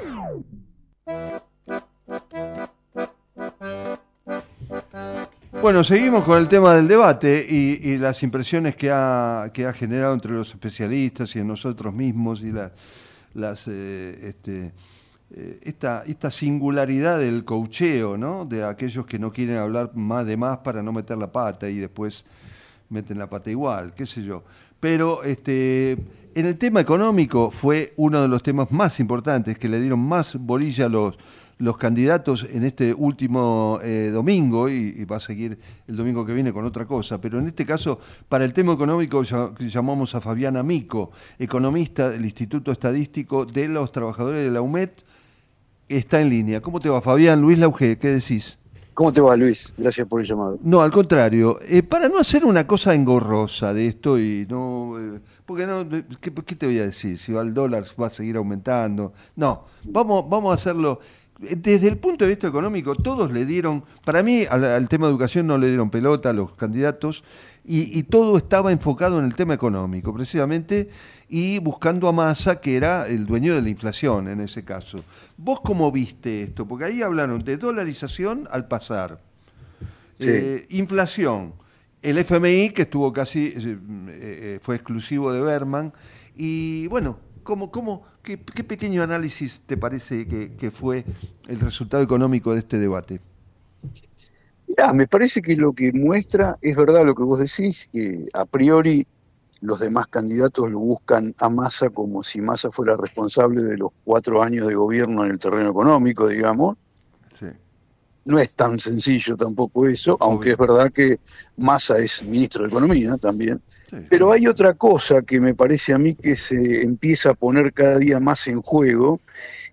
Bueno, seguimos con el tema del debate y, las impresiones que ha, que ha generado entre los especialistas y en nosotros mismos y las eh, este, eh, esta, esta singularidad del cocheo, ¿no? De aquellos que no quieren hablar más de más para no meter la pata y después meten la pata igual, qué sé yo. Pero este, en el tema económico fue uno de los temas más importantes que le dieron más bolilla a los, los candidatos en este último eh, domingo y, va a seguir el domingo que viene con otra cosa, pero en este caso, para el tema económico llamamos a Fabiana Mico, economista del Instituto Estadístico de los Trabajadores de la UMED, está en línea. ¿Cómo te va, Fabián? Luis Lauge, ¿qué decís? ¿Cómo te va, Luis? Gracias por el llamado. No, al contrario. Eh, para no hacer una cosa engorrosa de esto y no... Eh, porque no, ¿qué, te voy a decir? Si va el dólar va a seguir aumentando. No, vamos, vamos a hacerlo... Desde el punto de vista económico, todos le dieron, para mí al, tema de educación no le dieron pelota a los candidatos y, y todo estaba enfocado en el tema económico, precisamente y buscando a Massa, que era el dueño de la inflación en ese caso. ¿Vos cómo viste esto? Porque ahí hablaron de dolarización al pasar, eh, inflación, el FMI, que estuvo casi, eh, eh, fue exclusivo de Berman, y bueno, ¿cómo, cómo, qué, pequeño análisis te parece que, fue el resultado económico de este debate? Ah, me parece que lo que muestra es verdad lo que vos decís, que a priori los demás candidatos lo buscan a Massa como si Massa fuera responsable de los cuatro años de gobierno en el terreno económico, digamos. No es tan sencillo tampoco eso, aunque es verdad que Massa es ministro de Economía también. Pero hay otra cosa que me parece a mí que se empieza a poner cada día más en juego,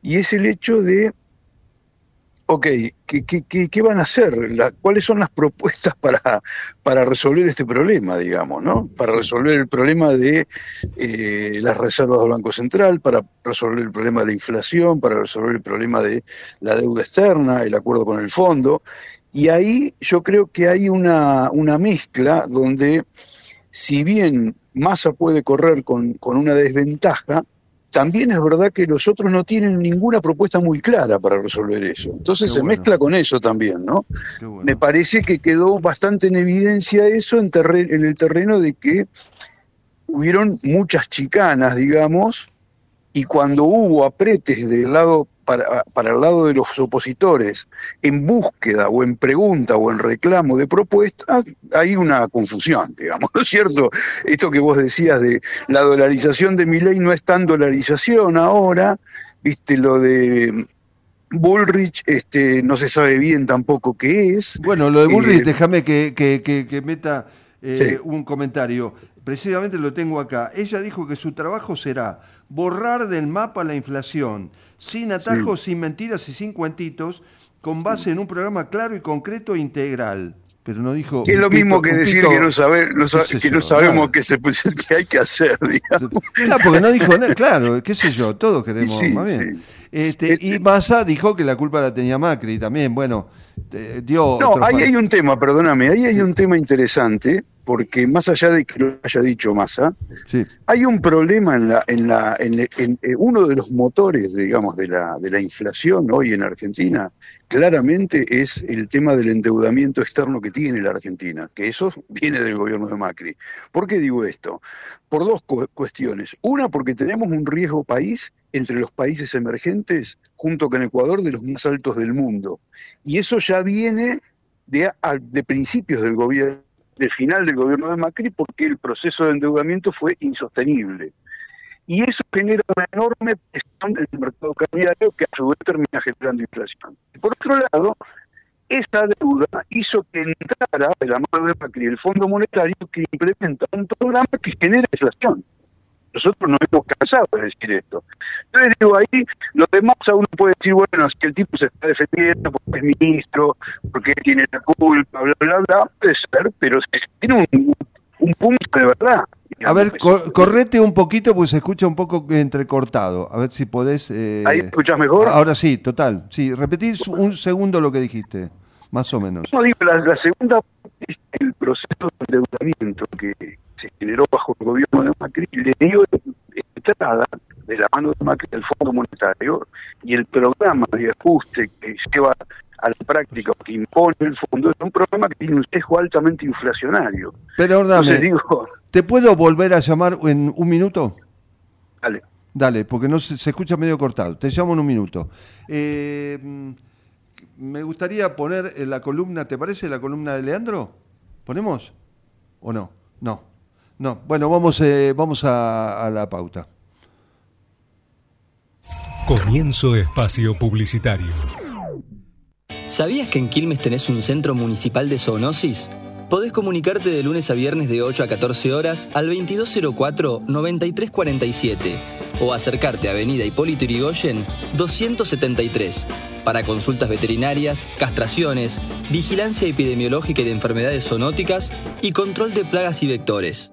y es el hecho de ok, ¿qué, qué, qué, van a hacer? ¿Cuáles son las propuestas [laughs] para, para resolver este problema, digamos, ¿no? Para resolver el problema de eh, las reservas del Banco Central, para resolver el problema de la inflación, para resolver el problema de la deuda externa, el acuerdo con el fondo. Y ahí yo creo que hay una, una mezcla donde, si bien Massa puede correr con, con una desventaja, también es verdad que los otros no tienen ninguna propuesta muy clara para resolver eso. Entonces se mezcla con eso también, ¿no? Me parece que quedó bastante en evidencia eso en, en el terreno de que hubieron muchas chicanas, digamos, y cuando hubo apretes del lado para, el lado de los opositores en búsqueda o en pregunta o en reclamo de propuesta, hay una confusión, digamos, ¿no es cierto? Esto que vos decías de la dolarización de mi ley no es tan dolarización ahora, viste lo de Bullrich, este, no se sabe bien tampoco qué es. Bueno, lo de Bullrich, eh, déjame que, que, meta eh, un comentario. Precisamente lo tengo acá. Ella dijo que su trabajo será borrar del mapa la inflación sin atajos, sin mentiras y sin cuentitos, con base en un programa claro y concreto e integral. Pero no dijo. Que es lo mismo que decir que no, sabe, que no sabemos qué, se, qué hay que hacer, [laughs] digamos. Claro, porque no dijo nada, claro, qué sé yo, todos queremos más bien. Este, y este Massa dijo que la culpa la tenía Macri también, bueno, dio. No, ahí hay un tema, perdóname, ahí hay un tema interesante porque más allá de que lo haya dicho Massa, hay un problema en la, en la, en, eh, uno de los motores, digamos, de la, de la inflación hoy en Argentina, claramente es el tema del endeudamiento externo que tiene la Argentina, que eso viene del gobierno de Macri. ¿Por qué digo esto? Por dos cuestiones. Una, porque tenemos un riesgo país entre los países emergentes, junto con Ecuador, de los más altos del mundo. Y eso ya viene de, de principios del gobierno del final del gobierno de Macri porque el proceso de endeudamiento fue insostenible. Y eso genera una enorme presión en el mercado cambiario que a su vez termina generando inflación. por otro lado, esa deuda hizo que entrara de la mano de Macri el Fondo Monetario que implementa un programa que genera inflación. Nosotros no hemos cansado de decir esto. Entonces digo, ahí lo demás a uno puede decir, bueno, es que el tipo se está defendiendo porque es ministro, porque tiene la culpa, bla, bla, bla, puede ser, pero tiene un, punto de verdad. a ver, correte un poquito porque se escucha un poco entrecortado. A ver si podés... Eh... ¿Ahí escuchas mejor? Ahora sí, total. Sí, repetís un segundo lo que dijiste, más o menos. No, digo, la, la segunda es el proceso de endeudamiento que se generó bajo el gobierno de Macri, le dio entrada de la mano de Macri del Fondo Monetario y el programa de ajuste que lleva a la práctica, que impone el fondo, es un programa que tiene un sesgo altamente inflacionario. Pero, dame, digo, ¿te puedo volver a llamar en un minuto? Dale. Dale, porque no se, escucha medio cortado. Te llamo en un minuto. Eh, me gustaría poner la columna, ¿te parece la columna de Leandro? ¿Ponemos? ¿O no? No. No, bueno, vamos, eh, vamos a, la pauta. Comienzo espacio publicitario. ¿Sabías que en Quilmes tenés un centro municipal de zoonosis? Podés comunicarte de lunes a viernes de 8 a 14 horas al 2204-9347 o acercarte a Avenida Hipólito Yrigoyen 273 para consultas veterinarias, castraciones, vigilancia epidemiológica y de enfermedades zoonóticas y control de plagas y vectores.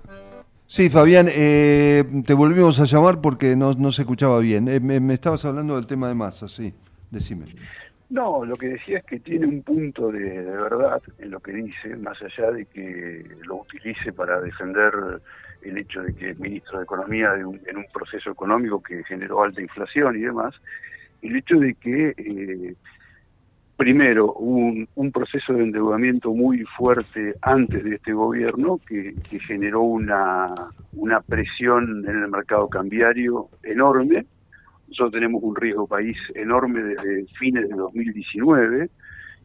Sí, Fabián, eh, te volvimos a llamar porque no, se escuchaba bien. Eh, me, estabas hablando del tema de masa, sí, decime. No, lo que decía es que tiene un punto de, verdad en lo que dice, más allá de que lo utilice para defender el hecho de que es ministro de Economía en un proceso económico que generó alta inflación y demás, el hecho de que eh, primero un, un proceso de endeudamiento muy fuerte antes de este gobierno que, que generó una, una presión en el mercado cambiario enorme, nosotros tenemos un riesgo país enorme desde fines de 2019,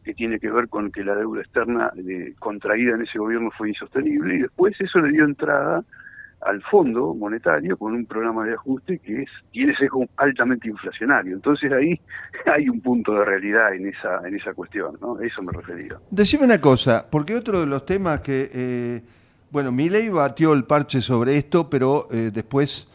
que tiene que ver con que la deuda externa eh, contraída en ese gobierno fue insostenible, y después eso le dio entrada al Fondo Monetario con un programa de ajuste que es tiene sesgo altamente inflacionario. Entonces ahí [laughs] hay un punto de realidad en esa en esa cuestión, ¿no? eso me refería. Decime una cosa, porque otro de los temas que, eh, bueno, Milei batió el parche sobre esto, pero eh, después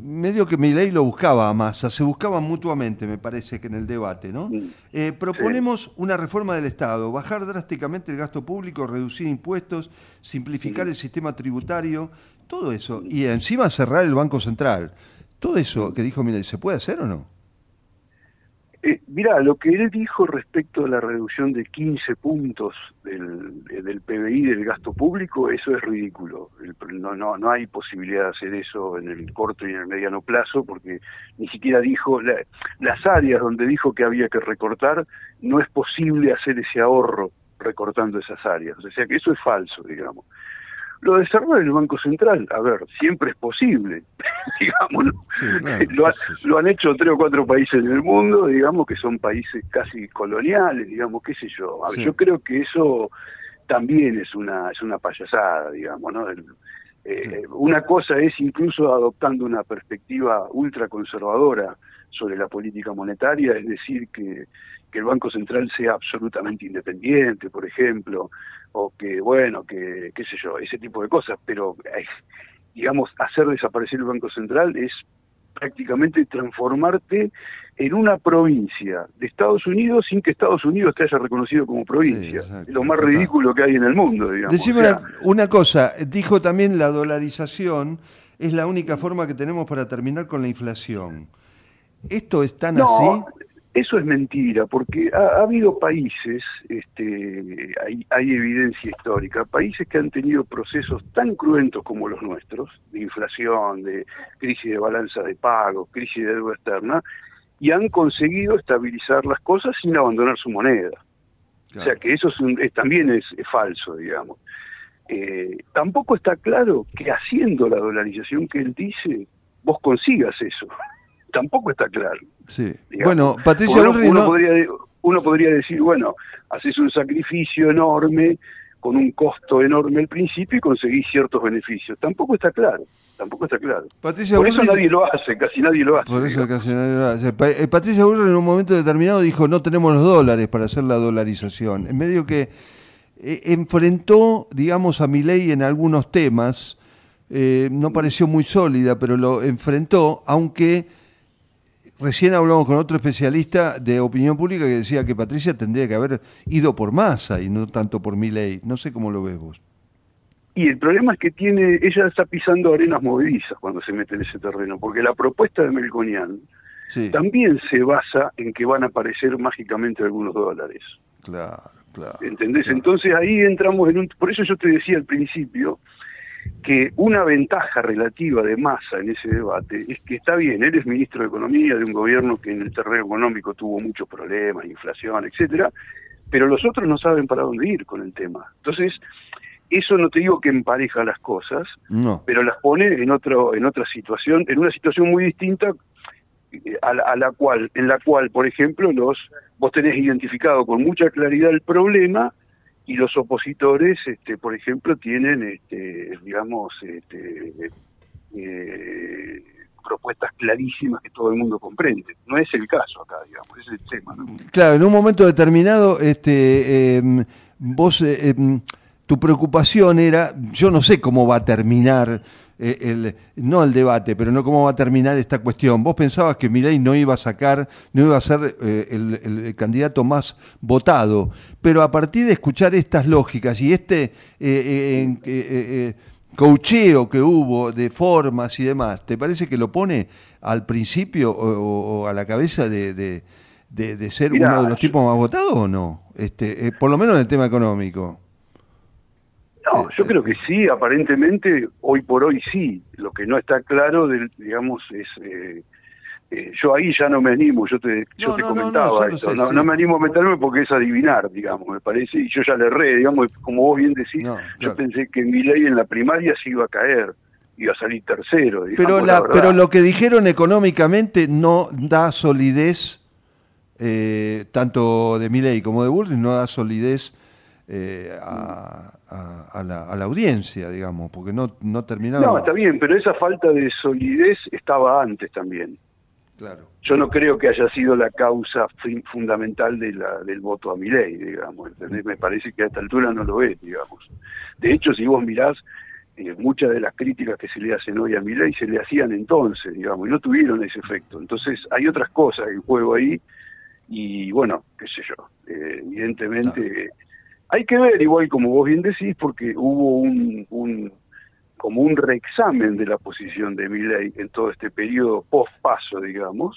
medio que mi ley lo buscaba a Massa, se buscaban mutuamente, me parece que en el debate, ¿no? Eh, proponemos una reforma del Estado, bajar drásticamente el gasto público, reducir impuestos, simplificar el sistema tributario, todo eso, y encima cerrar el Banco Central. Todo eso que dijo Milei, ¿se puede hacer o no? Eh, mira, lo que él dijo respecto a la reducción de 15 puntos del, del PBI del gasto público, eso es ridículo. no, no, no hay posibilidad de hacer eso en el corto y en el mediano plazo, porque ni siquiera dijo, las áreas donde dijo que había que recortar, no es posible hacer ese ahorro recortando esas áreas. O sea que eso es falso, digamos. Lo de cerrar el Banco Central, a ver, siempre es posible, [laughs] digamos, lo, han hecho tres o cuatro países en el mundo, digamos, que son países casi coloniales, digamos, qué sé yo. Yo creo que eso también es una, es una payasada, digamos, ¿no? Eh, una cosa es incluso adoptando una perspectiva ultraconservadora sobre la política monetaria, es decir, que, que el Banco Central sea absolutamente independiente, por ejemplo, o que, bueno, que, qué sé yo, ese tipo de cosas, pero, eh, digamos, hacer desaparecer el Banco Central es prácticamente transformarte en una provincia de Estados Unidos sin que Estados Unidos te haya reconocido como provincia. lo más ridículo que hay en el mundo, digamos. Decime una, cosa, dijo también la dolarización es la única forma que tenemos para terminar con la inflación. ¿Esto es tan así? Eso es mentira, porque ha, habido países, este, hay, hay, evidencia histórica, países que han tenido procesos tan cruentos como los nuestros, de inflación, de crisis de balanza de pago, crisis de deuda externa, y han conseguido estabilizar las cosas sin abandonar su moneda. O sea que eso es también es, falso, digamos. Eh, tampoco está claro que haciendo la dolarización que él dice, vos consigas eso tampoco está claro. Sí. Bueno, Patricia uno, uno, podría, uno podría decir, bueno, haces un sacrificio enorme con un costo enorme al principio y conseguís ciertos beneficios. Tampoco está claro. Tampoco está claro. Patricia Por eso nadie lo hace, casi nadie lo hace. Por eso casi nadie lo hace. Eh, Patricia Burri en un momento determinado dijo, no tenemos los dólares para hacer la dolarización. En medio que eh, enfrentó, digamos, a mi ley en algunos temas, eh, no pareció muy sólida, pero lo enfrentó, aunque Recién hablamos con otro especialista de opinión pública que decía que Patricia tendría que haber ido por masa y no tanto por mi ley. No sé cómo lo ves vos. Y el problema es que tiene, ella está pisando arenas movedizas cuando se mete en ese terreno, porque la propuesta de Melconian también se basa en que van a aparecer mágicamente algunos dólares. Claro, claro. ¿Entendés? Entonces ahí entramos en un... Por eso yo te decía al principio que una ventaja relativa de masa en ese debate es que está bien, él es ministro de Economía de un gobierno que en el terreno económico tuvo muchos problemas, inflación, etcétera, pero los otros no saben para dónde ir con el tema. Entonces, eso no te digo que empareja las cosas, pero las pone en otro en otra situación, en una situación muy distinta eh, a la, a la cual en la cual, por ejemplo, los vos tenés identificado con mucha claridad el problema y los opositores, este, por ejemplo, tienen, este, digamos, este, eh, propuestas clarísimas que todo el mundo comprende. No es el caso acá, digamos, es el tema. Claro, en un momento determinado, este, em, vos, eh, em, tu preocupación era, yo no sé cómo va a terminar eh, el, no el debate, pero no cómo va a terminar esta cuestión. Vos pensabas que Milei no iba a sacar, no iba a ser eh, el, candidato más votado, pero a partir de escuchar estas lógicas y este eh, cocheo que hubo de formas y demás, ¿te parece que lo pone al principio o, a la cabeza de, de, ser uno de los tipos más votados o no? Este, eh, por lo menos en el tema económico. No, yo creo que sí, aparentemente, hoy por hoy sí. Lo que no está claro, del, digamos, es... Eh, eh, yo ahí ya no me animo, yo te, yo te comentaba esto, no, me animo a meterme porque es adivinar, digamos, me parece, y yo ya le erré, digamos, como vos bien decís, yo pensé que mi ley en la primaria se iba a caer, iba a salir tercero. pero, la, pero lo que dijeron económicamente no da solidez, eh, tanto de ley como de Bullrich, no da solidez eh, a, la, audiencia, digamos, porque no, no terminaron. No, está bien, pero esa falta de solidez estaba antes también. Claro. Yo no creo que haya sido la causa fundamental de la, del voto a mi ley, digamos, Me parece que a esta altura no lo es, digamos. De hecho, si vos mirás, eh, muchas de las críticas que se le hacen hoy a mi ley se le hacían entonces, digamos, y no tuvieron ese efecto. Entonces, hay otras cosas en juego ahí, y bueno, qué sé yo, eh, evidentemente... Hay que ver, igual como vos bien decís, porque hubo un, un como un reexamen de la posición de Milley en todo este periodo post-paso, digamos,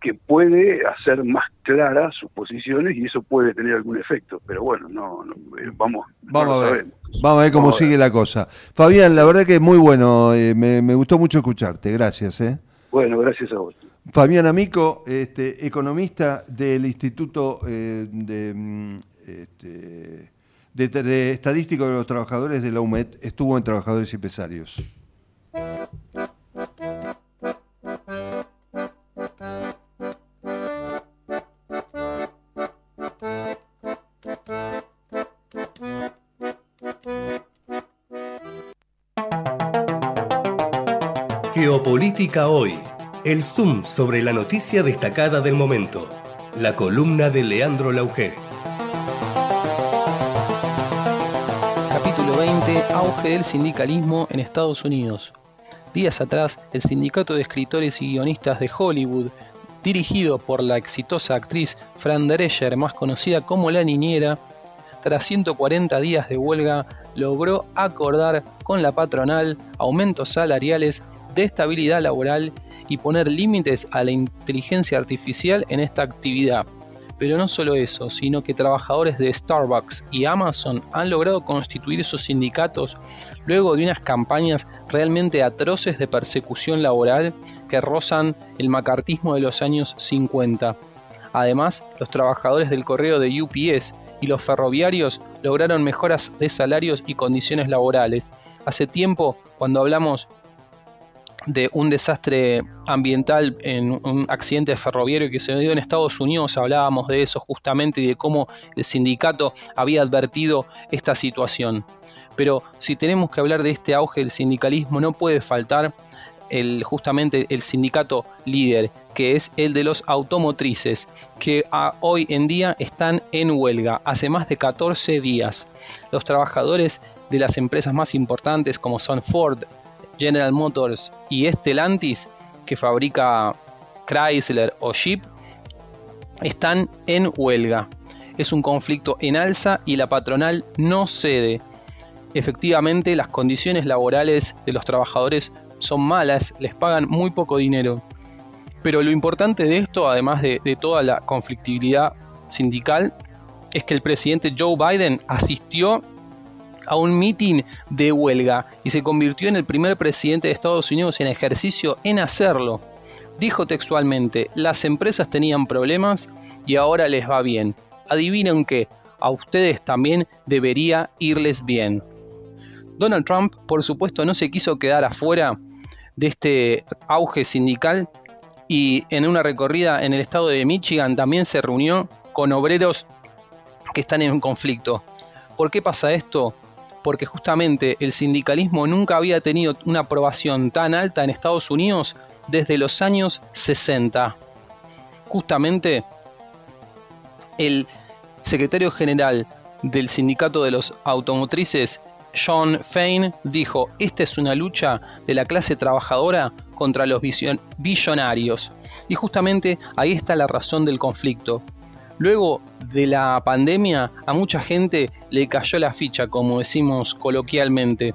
que puede hacer más claras sus posiciones y eso puede tener algún efecto. Pero bueno, no, eh, vamos, vamos a ver. Vamos a ver cómo sigue la cosa. Fabián, la verdad que es muy bueno, eh, me, me, gustó mucho escucharte, gracias. ¿eh? Bueno, gracias a vos. Fabián Amico, este, economista del Instituto eh, de... Este, de, estadístico de los trabajadores de la UMED estuvo en Trabajadores y Empresarios. Geopolítica hoy. El zoom sobre la noticia destacada del momento. La columna de Leandro Lauge. Auge del sindicalismo en Estados Unidos. Días atrás, el sindicato de escritores y guionistas de Hollywood, dirigido por la exitosa actriz Fran Drescher, más conocida como La Niñera, tras 140 días de huelga, logró acordar con la patronal aumentos salariales, de estabilidad laboral y poner límites a la inteligencia artificial en esta actividad. Pero no solo eso, sino que trabajadores de Starbucks y Amazon han logrado constituir sus sindicatos luego de unas campañas realmente atroces de persecución laboral que rozan el macartismo de los años 50. Además, los trabajadores del correo de UPS y los ferroviarios lograron mejoras de salarios y condiciones laborales. Hace tiempo, cuando hablamos de un desastre ambiental en un accidente ferroviario que se dio en Estados Unidos, hablábamos de eso justamente y de cómo el sindicato había advertido esta situación. Pero si tenemos que hablar de este auge del sindicalismo, no puede faltar el, justamente el sindicato líder, que es el de los automotrices, que hoy en día están en huelga, hace más de 14 días. Los trabajadores de las empresas más importantes como son Ford, General Motors y Stellantis, que fabrica Chrysler o Jeep, están en huelga. Es un conflicto en alza y la patronal no cede. Efectivamente, las condiciones laborales de los trabajadores son malas, les pagan muy poco dinero. Pero lo importante de esto, además de, de toda la conflictividad sindical, es que el presidente Joe Biden asistió a un mitin de huelga y se convirtió en el primer presidente de Estados Unidos en ejercicio en hacerlo. Dijo textualmente, las empresas tenían problemas y ahora les va bien. Adivinen qué, a ustedes también debería irles bien. Donald Trump, por supuesto, no se quiso quedar afuera de este auge sindical y en una recorrida en el estado de Michigan también se reunió con obreros que están en conflicto. ¿Por qué pasa esto? Porque justamente el sindicalismo nunca había tenido una aprobación tan alta en Estados Unidos desde los años 60. Justamente el secretario general del sindicato de los automotrices, John Fain, dijo, esta es una lucha de la clase trabajadora contra los billonarios. Y justamente ahí está la razón del conflicto. Luego de la pandemia a mucha gente le cayó la ficha, como decimos coloquialmente,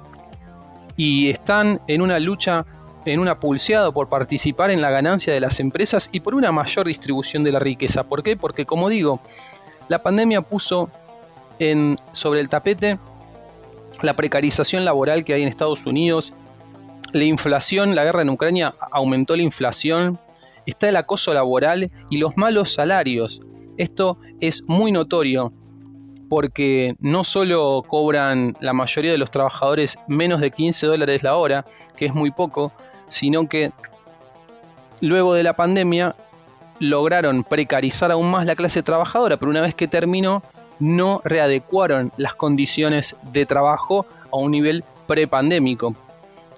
y están en una lucha en una pulseada por participar en la ganancia de las empresas y por una mayor distribución de la riqueza. ¿Por qué? Porque como digo, la pandemia puso en, sobre el tapete la precarización laboral que hay en Estados Unidos, la inflación, la guerra en Ucrania aumentó la inflación, está el acoso laboral y los malos salarios. Esto es muy notorio porque no solo cobran la mayoría de los trabajadores menos de 15 dólares la hora, que es muy poco, sino que luego de la pandemia lograron precarizar aún más la clase trabajadora, pero una vez que terminó no readecuaron las condiciones de trabajo a un nivel prepandémico.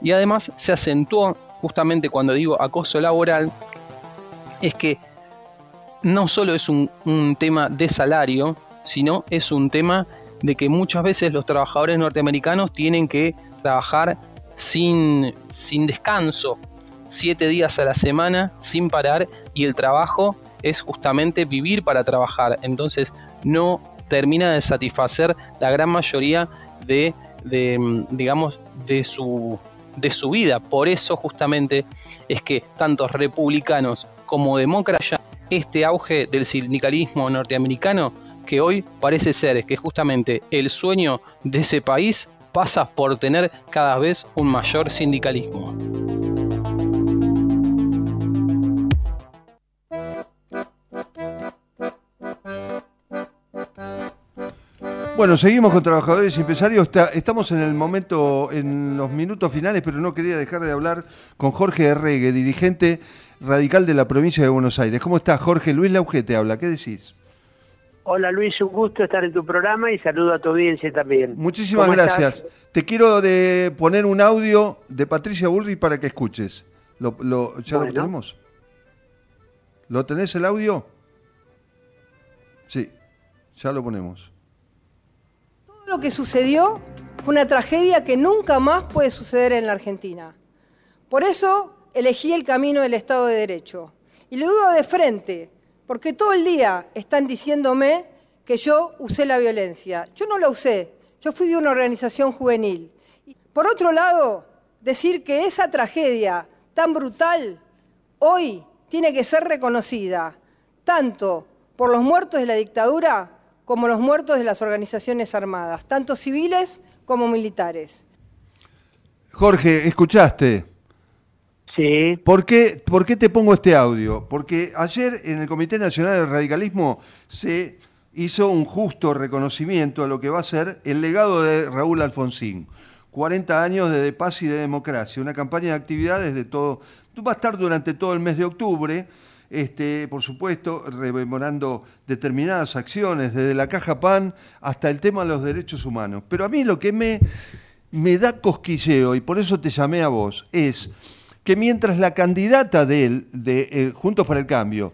Y además se acentuó, justamente cuando digo acoso laboral, es que no solo es un, tema de salario, sino es un tema de que muchas veces los trabajadores norteamericanos tienen que trabajar sin, sin descanso, siete días a la semana, sin parar, y el trabajo es justamente vivir para trabajar. Entonces no termina de satisfacer la gran mayoría de, de digamos, de su, de su vida. Por eso justamente es que tantos republicanos como demócratas, este auge del sindicalismo norteamericano que hoy parece ser que justamente el sueño de ese país pasa por tener cada vez un mayor sindicalismo. Bueno, seguimos con trabajadores y empresarios. Estamos en el momento, en los minutos finales, pero no quería dejar de hablar con Jorge Herregue, dirigente radical de la provincia de Buenos Aires. ¿Cómo estás, Jorge? Luis Lauge te habla. ¿Qué decís? Hola Luis, un gusto estar en tu programa y saludo a tu audiencia también. Muchísimas gracias. Te quiero de poner un audio de Patricia Bullrich para que escuches. ¿Lo, ya lo tenemos? ¿Lo tenés el audio? Sí, ya lo ponemos. Lo que sucedió fue una tragedia que nunca más puede suceder en la Argentina. Por eso elegí el camino del Estado de Derecho. Y lo digo de frente, porque todo el día están diciéndome que yo usé la violencia. Yo no la usé, yo fui de una organización juvenil. Por otro lado, decir que esa tragedia tan brutal hoy tiene que ser reconocida, tanto por los muertos de la dictadura como los muertos de las organizaciones armadas, tanto civiles como militares. Jorge, escuchaste. Sí. ¿Por qué, ¿Por qué te pongo este audio? Porque ayer en el Comité Nacional del Radicalismo se hizo un justo reconocimiento a lo que va a ser el legado de Raúl Alfonsín. 40 años de paz y de democracia, una campaña de actividades de todo. Va a estar durante todo el mes de octubre, este, por supuesto, rememorando determinadas acciones, desde la caja PAN hasta el tema de los derechos humanos. Pero a mí lo que me, da cosquilleo, y por eso te llamé a vos, es que mientras la candidata de él, de eh, Juntos para el Cambio,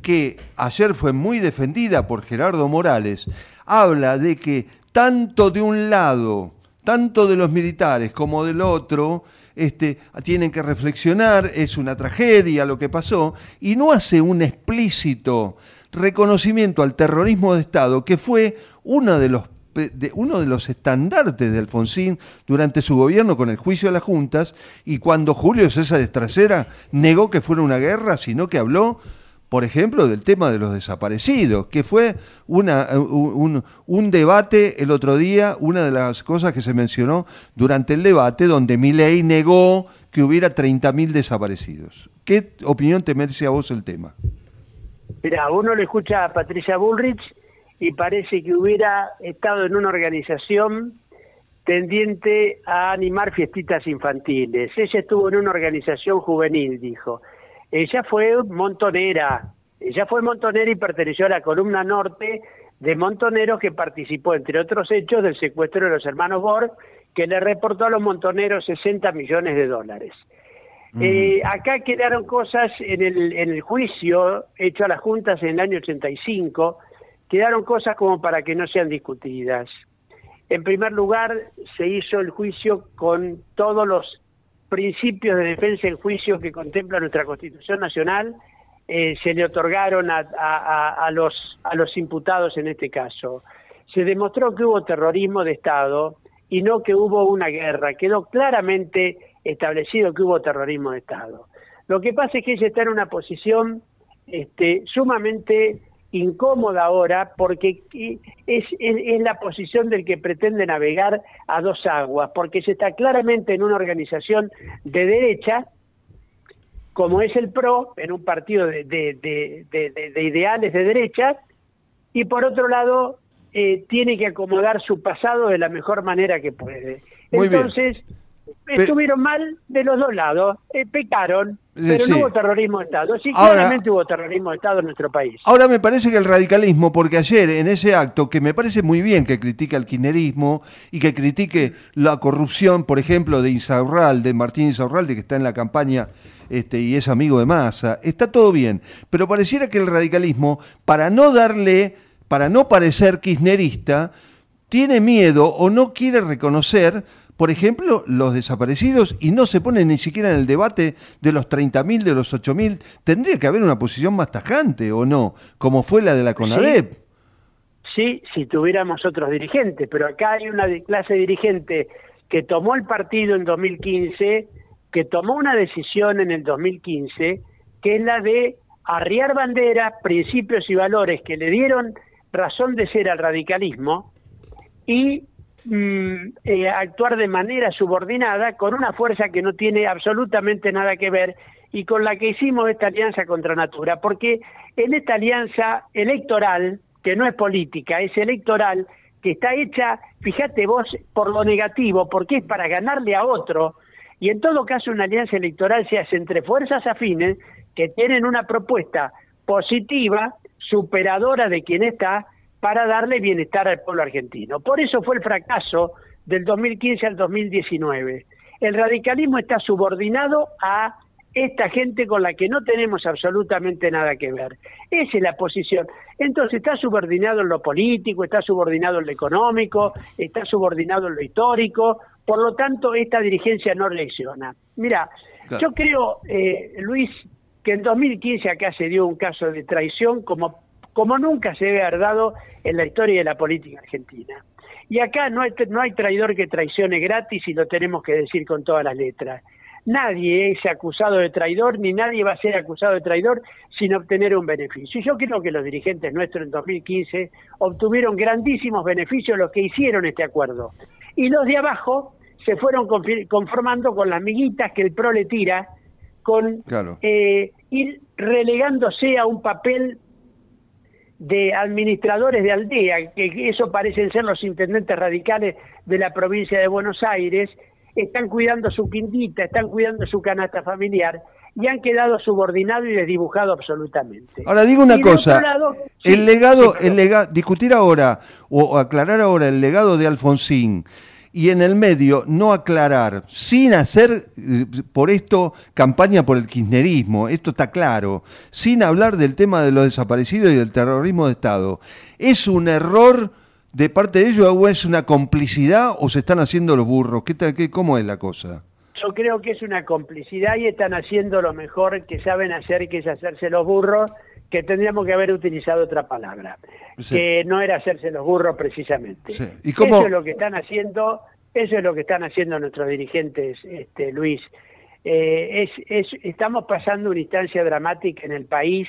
que ayer fue muy defendida por Gerardo Morales, habla de que tanto de un lado, tanto de los militares como del otro, este, tienen que reflexionar, es una tragedia lo que pasó, y no hace un explícito reconocimiento al terrorismo de Estado, que fue uno de los uno de los estandartes de Alfonsín durante su gobierno con el juicio de las juntas y cuando Julio César Estracera negó que fuera una guerra, sino que habló, por ejemplo, del tema de los desaparecidos, que fue una, un, un, debate el otro día, una de las cosas que se mencionó durante el debate, donde Milei negó que hubiera 30.000 desaparecidos. ¿Qué opinión te merece a vos el tema? Mira, uno le escucha a Patricia Bullrich y parece que hubiera estado en una organización tendiente a animar fiestitas infantiles. Ella estuvo en una organización juvenil, dijo. Ella fue montonera, ella fue montonera y perteneció a la columna norte de montoneros que participó, entre otros hechos, del secuestro de los hermanos Borg, que le reportó a los montoneros 60 millones de dólares. Mm. Eh, acá quedaron cosas en el, en el juicio hecho a las juntas en el año 85, quedaron cosas como para que no sean discutidas. En primer lugar, se hizo el juicio con todos los principios de defensa en juicio que contempla nuestra Constitución Nacional, eh, se le otorgaron a, a, los, a los imputados en este caso. Se demostró que hubo terrorismo de Estado y no que hubo una guerra. Quedó claramente establecido que hubo terrorismo de Estado. Lo que pasa es que ella está en una posición este, sumamente incómoda ahora porque es, es, la posición del que pretende navegar a dos aguas, porque se está claramente en una organización de derecha, como es el PRO, en un partido de, de, ideales de derecha, y por otro lado eh, tiene que acomodar su pasado de la mejor manera que puede. Entonces, estuvieron mal de los dos lados, eh, pecaron, pero no hubo terrorismo de Estado. Sí, claramente hubo terrorismo de Estado en nuestro país. Ahora me parece que el radicalismo, porque ayer en ese acto, que me parece muy bien que critique al kirchnerismo y que critique la corrupción, por ejemplo, de Insaurral, de Martín Insaurralde, que está en la campaña este, y es amigo de Massa, está todo bien, pero pareciera que el radicalismo, para no darle, para no parecer kirchnerista, tiene miedo o no quiere reconocer por ejemplo, los desaparecidos y no se pone ni siquiera en el debate de los 30.000, de los 8.000. Tendría que haber una posición más tajante, ¿o no? Como fue la de la CONADEP. Sí, si tuviéramos otros dirigentes, pero acá hay una clase dirigente que tomó el partido en 2015, que tomó una decisión en el 2015, que es la de arriar bandera, principios y valores que le dieron razón de ser al radicalismo y Mm, eh, actuar de manera subordinada con una fuerza que no tiene absolutamente nada que ver y con la que hicimos esta alianza contra Natura, porque en esta alianza electoral, que no es política, es electoral, que está hecha, fíjate vos, por lo negativo, porque es para ganarle a otro, y en todo caso una alianza electoral se hace entre fuerzas afines que tienen una propuesta positiva, superadora de quien está, para darle bienestar al pueblo argentino. Por eso fue el fracaso del 2015 al 2019. El radicalismo está subordinado a esta gente con la que no tenemos absolutamente nada que ver. Esa es la posición. Entonces está subordinado en lo político, está subordinado en lo económico, está subordinado en lo histórico, por lo tanto esta dirigencia no reacciona. Mira, yo creo, eh, Luis, que en 2015 acá se dio un caso de traición como como nunca se haber dado en la historia de la política argentina. Y acá no hay, no hay traidor que traicione gratis y lo tenemos que decir con todas las letras. Nadie es acusado de traidor ni nadie va a ser acusado de traidor sin obtener un beneficio. Y yo creo que los dirigentes nuestros en 2015 obtuvieron grandísimos beneficios los que hicieron este acuerdo. Y los de abajo se fueron conformando con las miguitas que el PRO le tira, con eh, ir relegándose a un papel de administradores de aldea, que eso parecen ser los intendentes radicales de la provincia de Buenos Aires, están cuidando su quintita, están cuidando su canasta familiar y han quedado subordinados y desdibujados absolutamente. Ahora digo una cosa, el legado, el legado, discutir ahora o aclarar ahora el legado de Alfonsín y en el medio no aclarar, sin hacer eh, por esto campaña por el kirchnerismo, esto está claro, sin hablar del tema de los desaparecidos y del terrorismo de Estado, ¿es un error de parte de ellos o es una complicidad o se están haciendo los burros? ¿Qué, qué, ¿Cómo es la cosa? Yo creo que es una complicidad y están haciendo lo mejor que saben hacer, que es hacerse los burros que tendríamos que haber utilizado otra palabra, que no era hacerse los burros precisamente. ¿Y Eso es lo que están haciendo, eso es lo que están haciendo nuestros dirigentes, este, Luis. Eh, es, estamos pasando una instancia dramática en el país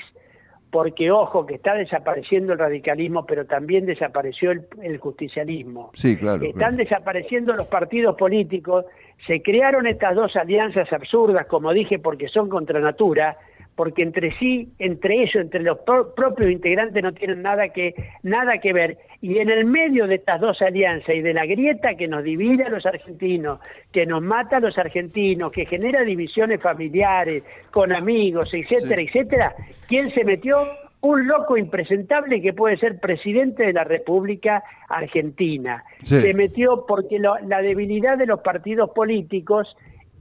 porque, ojo, que está desapareciendo el radicalismo, pero también desapareció el, justicialismo. Sí, claro. Están desapareciendo los partidos políticos, se crearon estas dos alianzas absurdas, como dije, porque son contra natura, porque entre sí, entre ellos, entre los propios integrantes no tienen nada que, nada que ver. Y en el medio de estas dos alianzas y de la grieta que nos divide a los argentinos, que nos mata a los argentinos, que genera divisiones familiares, con amigos, etcétera, etcétera, ¿quién se metió? Un loco impresentable que puede ser presidente de la República Argentina. Se metió porque la debilidad de los partidos políticos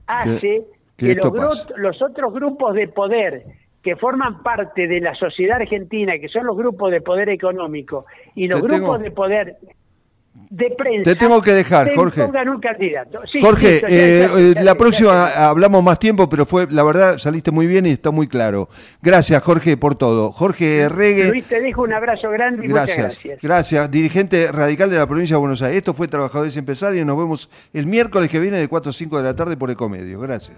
hace que los, los otros grupos de poder que forman parte de la sociedad argentina, que son los grupos de poder económico y los grupos de poder de prensa. Te tengo que dejar, Jorge. pongan un candidato. Sí, Jorge, listo, eh, ya, ya, la próxima hablamos más tiempo, pero fue, la verdad, saliste muy bien y está muy claro. Gracias, Jorge, por todo. Jorge Regue. Luis, te dejo un abrazo grande y Gracias, muchas gracias. gracias. Dirigente radical de la provincia de Buenos Aires. Esto fue Trabajadores Empresarios. Nos vemos el miércoles que viene de 4 a 5 de la tarde por Ecomedio. Gracias.